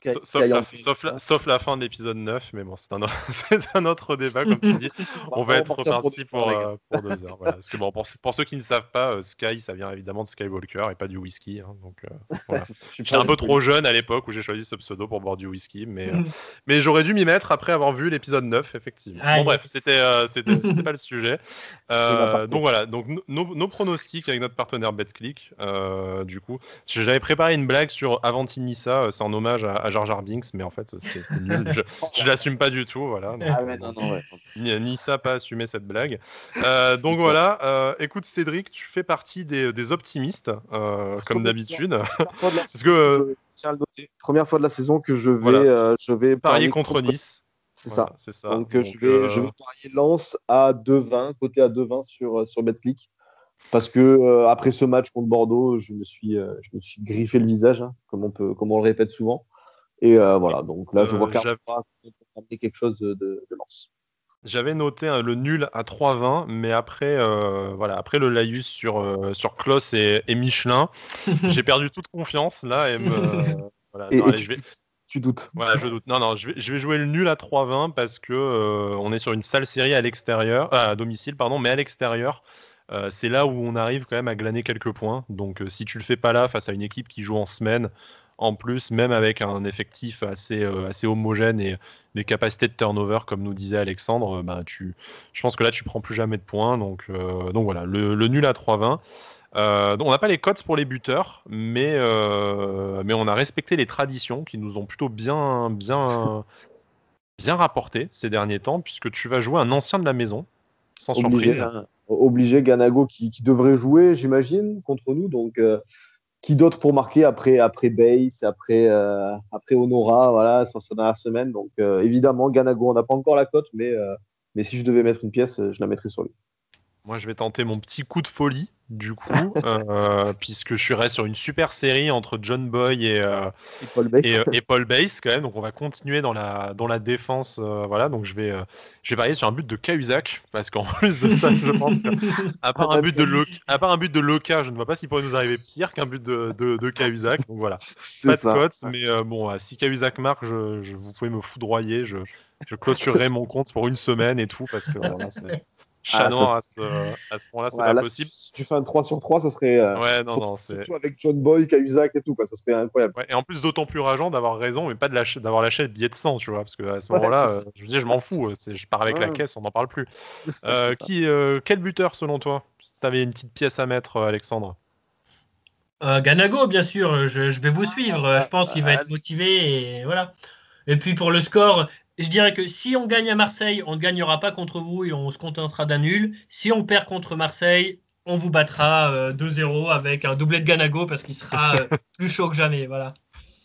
Sauf, la, fin de l'épisode 9, mais bon, c'est un, un, autre débat, comme tu dis. On va être reparti pour, euh, pour, deux heures. Voilà. Parce que bon, pour, pour, ceux qui ne savent pas, euh, Sky, ça vient évidemment de Skywalker et pas du whisky. Hein, donc, euh, voilà. J'étais un peu trop jeune à l'époque où j'ai choisi ce pseudo pour boire du whisky, mais, mais j'aurais dû m'y mettre après avoir vu l'épisode 9, effectivement. bon, bref, c'était pas le sujet. donc voilà, donc nos, nos, pronostics avec notre partenaire BetClick, du coup. J'avais préparé une blague sur Avantinissa, c'est en hommage à, à Jar Jar Binks, mais en fait, nul. Je, je l'assume pas du tout, voilà. Ah ni, ni, ça pas assumé cette blague. Euh, donc voilà. Euh, écoute, Cédric, tu fais partie des, des optimistes, euh, comme d'habitude. Parce que première fois de la saison que je vais, je vais parier contre, Nice. C'est ça. C'est ça. Donc, je, vais, je vais parier Lens à 2-20, côté à 2-20 sur, sur BetClick. Parce que après ce match contre Bordeaux, je me suis, je me suis griffé le visage, hein, comme, on peut, comme on le répète souvent. Et voilà, donc là, je vois clairement amener quelque chose de, de, Lens. J'avais noté hein, le nul à 3-20, mais après, euh, voilà, après le laïus sur, euh, sur Kloss et, Michelin, j'ai perdu toute confiance là. Et, tu, doutes Voilà, je doute. Non, non, je vais, je vais jouer le nul à 3-20 parce que euh, on est sur une sale série à l'extérieur, à domicile, pardon, mais à l'extérieur. c'est là où on arrive quand même à glaner quelques points. Donc, si tu le fais pas là face à une équipe qui joue en semaine, en plus, même avec un effectif assez, euh, assez homogène et des capacités de turnover, comme nous disait Alexandre, bah, tu, je pense que là, tu prends plus jamais de points. Donc, euh, donc voilà, le, nul à 3-20. Euh, on n'a pas les codes pour les buteurs, mais, mais on a respecté les traditions qui nous ont plutôt bien, bien, bien rapporté ces derniers temps, puisque tu vas jouer un ancien de la maison, sans surprise. Hein. obligé, Ganago qui, qui devrait jouer, j'imagine, contre nous. Donc, qui d'autre pour marquer après après Base, après euh, après Honora, voilà, sur sa dernière semaine. Donc euh, évidemment, Ganago, on n'a pas encore la cote, mais euh, mais si je devais mettre une pièce, je la mettrais sur lui. Moi, je vais tenter mon petit coup de folie, du coup, euh, puisque je suis sur une super série entre John Boy et, euh, Paul Bass. Et, euh, Paul Bass, quand même. Donc, on va continuer dans la, dans la défense. voilà, donc je vais, je vais parier sur un but de Cahuzac, parce qu'en plus de ça, je pense qu'à part, un but de à part un but de Loca, je ne vois pas s'il pourrait nous arriver pire qu'un but de, de, de Cahuzac. Donc voilà, pas de cote, mais bon, si Cahuzac marque, je, je, vous pouvez me foudroyer. Je, je clôturerai mon compte pour une semaine et tout, parce que voilà, c'est Chanoir ah, à ce, à ce point-là, c'est pas possible. Si tu fais un 3 sur 3, ça serait. Euh, ouais, non, non. Surtout avec John Boy, Cahuzac et tout, quoi, ça serait incroyable. Ouais, et en plus, d'autant plus rageant d'avoir raison, mais pas d'avoir lâché le billet de 100, tu vois, parce qu'à ce moment-là, euh, je veux dire, je m'en fous, euh, je pars avec la caisse, on n'en parle plus. qui, quel buteur, selon toi Si tu avais une petite pièce à mettre, Alexandre? Ganago, bien sûr, je, je vais vous suivre. Je pense qu'il va être motivé et voilà. Et puis pour le score, je dirais que si on gagne à Marseille, on ne gagnera pas contre vous et on se contentera d'un nul. Si on perd contre Marseille, on vous battra 2-0 euh, avec un doublé de Ganago parce qu'il sera euh, plus chaud que jamais. Voilà.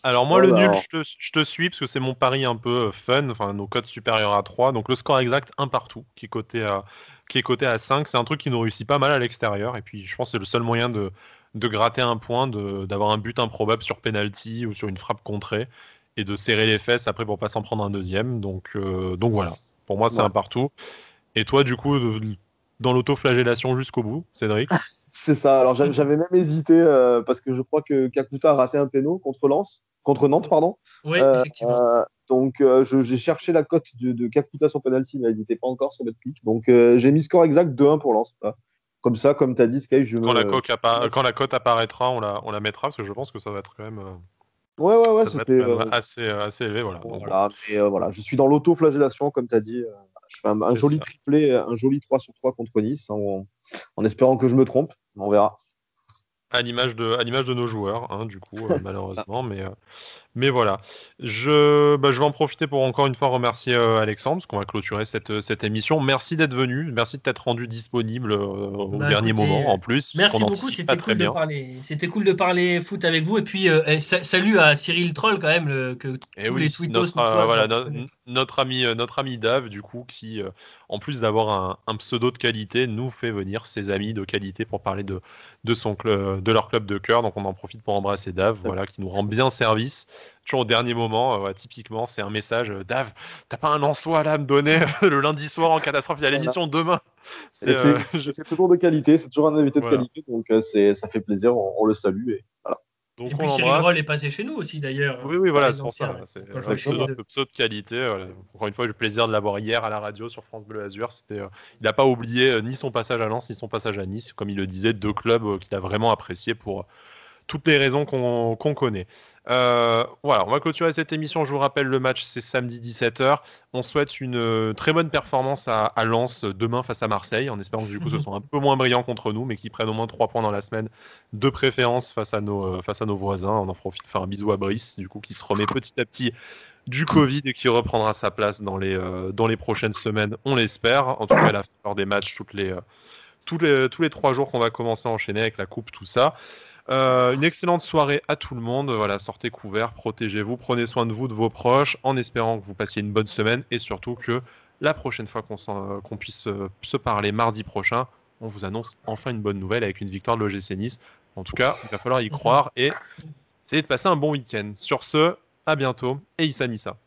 Alors moi, le nul, je te, suis parce que c'est mon pari un peu euh, fun, enfin nos codes supérieurs à 3. Donc le score exact, un partout, qui est coté à, qui est coté à 5. C'est un truc qui nous réussit pas mal à l'extérieur. Et puis je pense que c'est le seul moyen de, de gratter un point, d'avoir un but improbable sur penalty ou sur une frappe contrée et de serrer les fesses après pour pas s'en prendre un deuxième. Donc, euh, donc voilà, pour moi c'est un partout. Et toi, du coup, dans l'autoflagellation jusqu'au bout, Cédric C'est ça. Alors j'avais même hésité euh, parce que je crois que Kakuta a raté un péno contre Lens, contre Nantes, pardon. Oui, euh, effectivement. donc j'ai cherché la cote de, de, Kakuta sur penalty, mais elle n'était pas encore sur notre clic. Donc j'ai mis score exact 2-1 pour Lens. Comme ça, comme tu as dit, Sky, je quand, la cote quand la cote apparaîtra, on la, on la mettra parce que je pense que ça va être quand même. Ouais, ouais, ouais, c'était euh, assez, euh, assez élevé. Voilà. voilà, mais, euh, voilà. Je suis dans l'auto-flagellation, comme tu as dit. Je fais un, joli triplé, un joli 3 sur 3 contre Nice, en, en espérant que je me trompe. On verra à l'image de, à l'image de nos joueurs, hein, du coup, malheureusement. mais, mais voilà. Je, bah, je vais en profiter pour encore une fois remercier euh, Alexandre, parce qu'on va clôturer cette, cette émission. Merci d'être venu, merci de t'être rendu disponible euh, au bah, dernier moment en plus. Merci beaucoup, c'était cool, de parler, c'était cool de parler foot avec vous. Et puis, euh, eh, salut à Cyril Troll quand même, que et eh tous les tweetos notre, voilà, notre, ami, notre ami Dave, du coup, qui, en plus d'avoir un, un, pseudo de qualité, nous fait venir ses amis de qualité pour parler de, de, son de leur club de cœur. Donc on en profite pour embrasser Dave, voilà, qui nous rend bien service toujours au dernier moment. Euh, typiquement, c'est un message euh, Dave, t'as pas un soi là à me donner le lundi soir en catastrophe Il y a l'émission demain. Euh, c'est toujours de qualité, c'est toujours un invité de qualité, donc ça fait plaisir, on, le salue et voilà. Donc et puis Cyril Roll est passé chez nous aussi d'ailleurs. Oui, oui, voilà, c'est pour ça. C'est un pseudo, de qualité. Encore une fois, j'ai eu le plaisir de l'avoir hier à la radio sur France Bleu Azur. C'était, il n'a pas oublié ni son passage à Lens, ni son passage à Nice. Comme il le disait, deux clubs qu'il a vraiment apprécié pour toutes les raisons qu'on connaît. Euh, voilà, on va clôturer cette émission. Je vous rappelle, le match c'est samedi 17h. On souhaite une euh, très bonne performance à, à, Lens demain face à Marseille, en espérant que du coup ce soit un peu moins brillant contre nous, mais qu'ils prennent au moins 3 points dans la semaine de préférence face à nos, euh, face à nos voisins. On en profite pour faire un bisou à Brice, du coup, qui se remet petit à petit du Covid et qui reprendra sa place dans les, dans les prochaines semaines, on l'espère. En tout cas, la fin des matchs toutes les, tous les, tous les trois jours qu'on va commencer à enchaîner avec la coupe, tout ça. Euh, une excellente soirée à tout le monde. Voilà, sortez couverts, protégez-vous, prenez soin de vous, de vos proches, en espérant que vous passiez une bonne semaine et surtout que la prochaine fois qu'on puisse euh, se parler mardi prochain, on vous annonce enfin une bonne nouvelle avec une victoire de l'OGC Nice. En tout cas, il va falloir y croire et essayer de passer un bon week-end. Sur ce, à bientôt et Issa Nissa.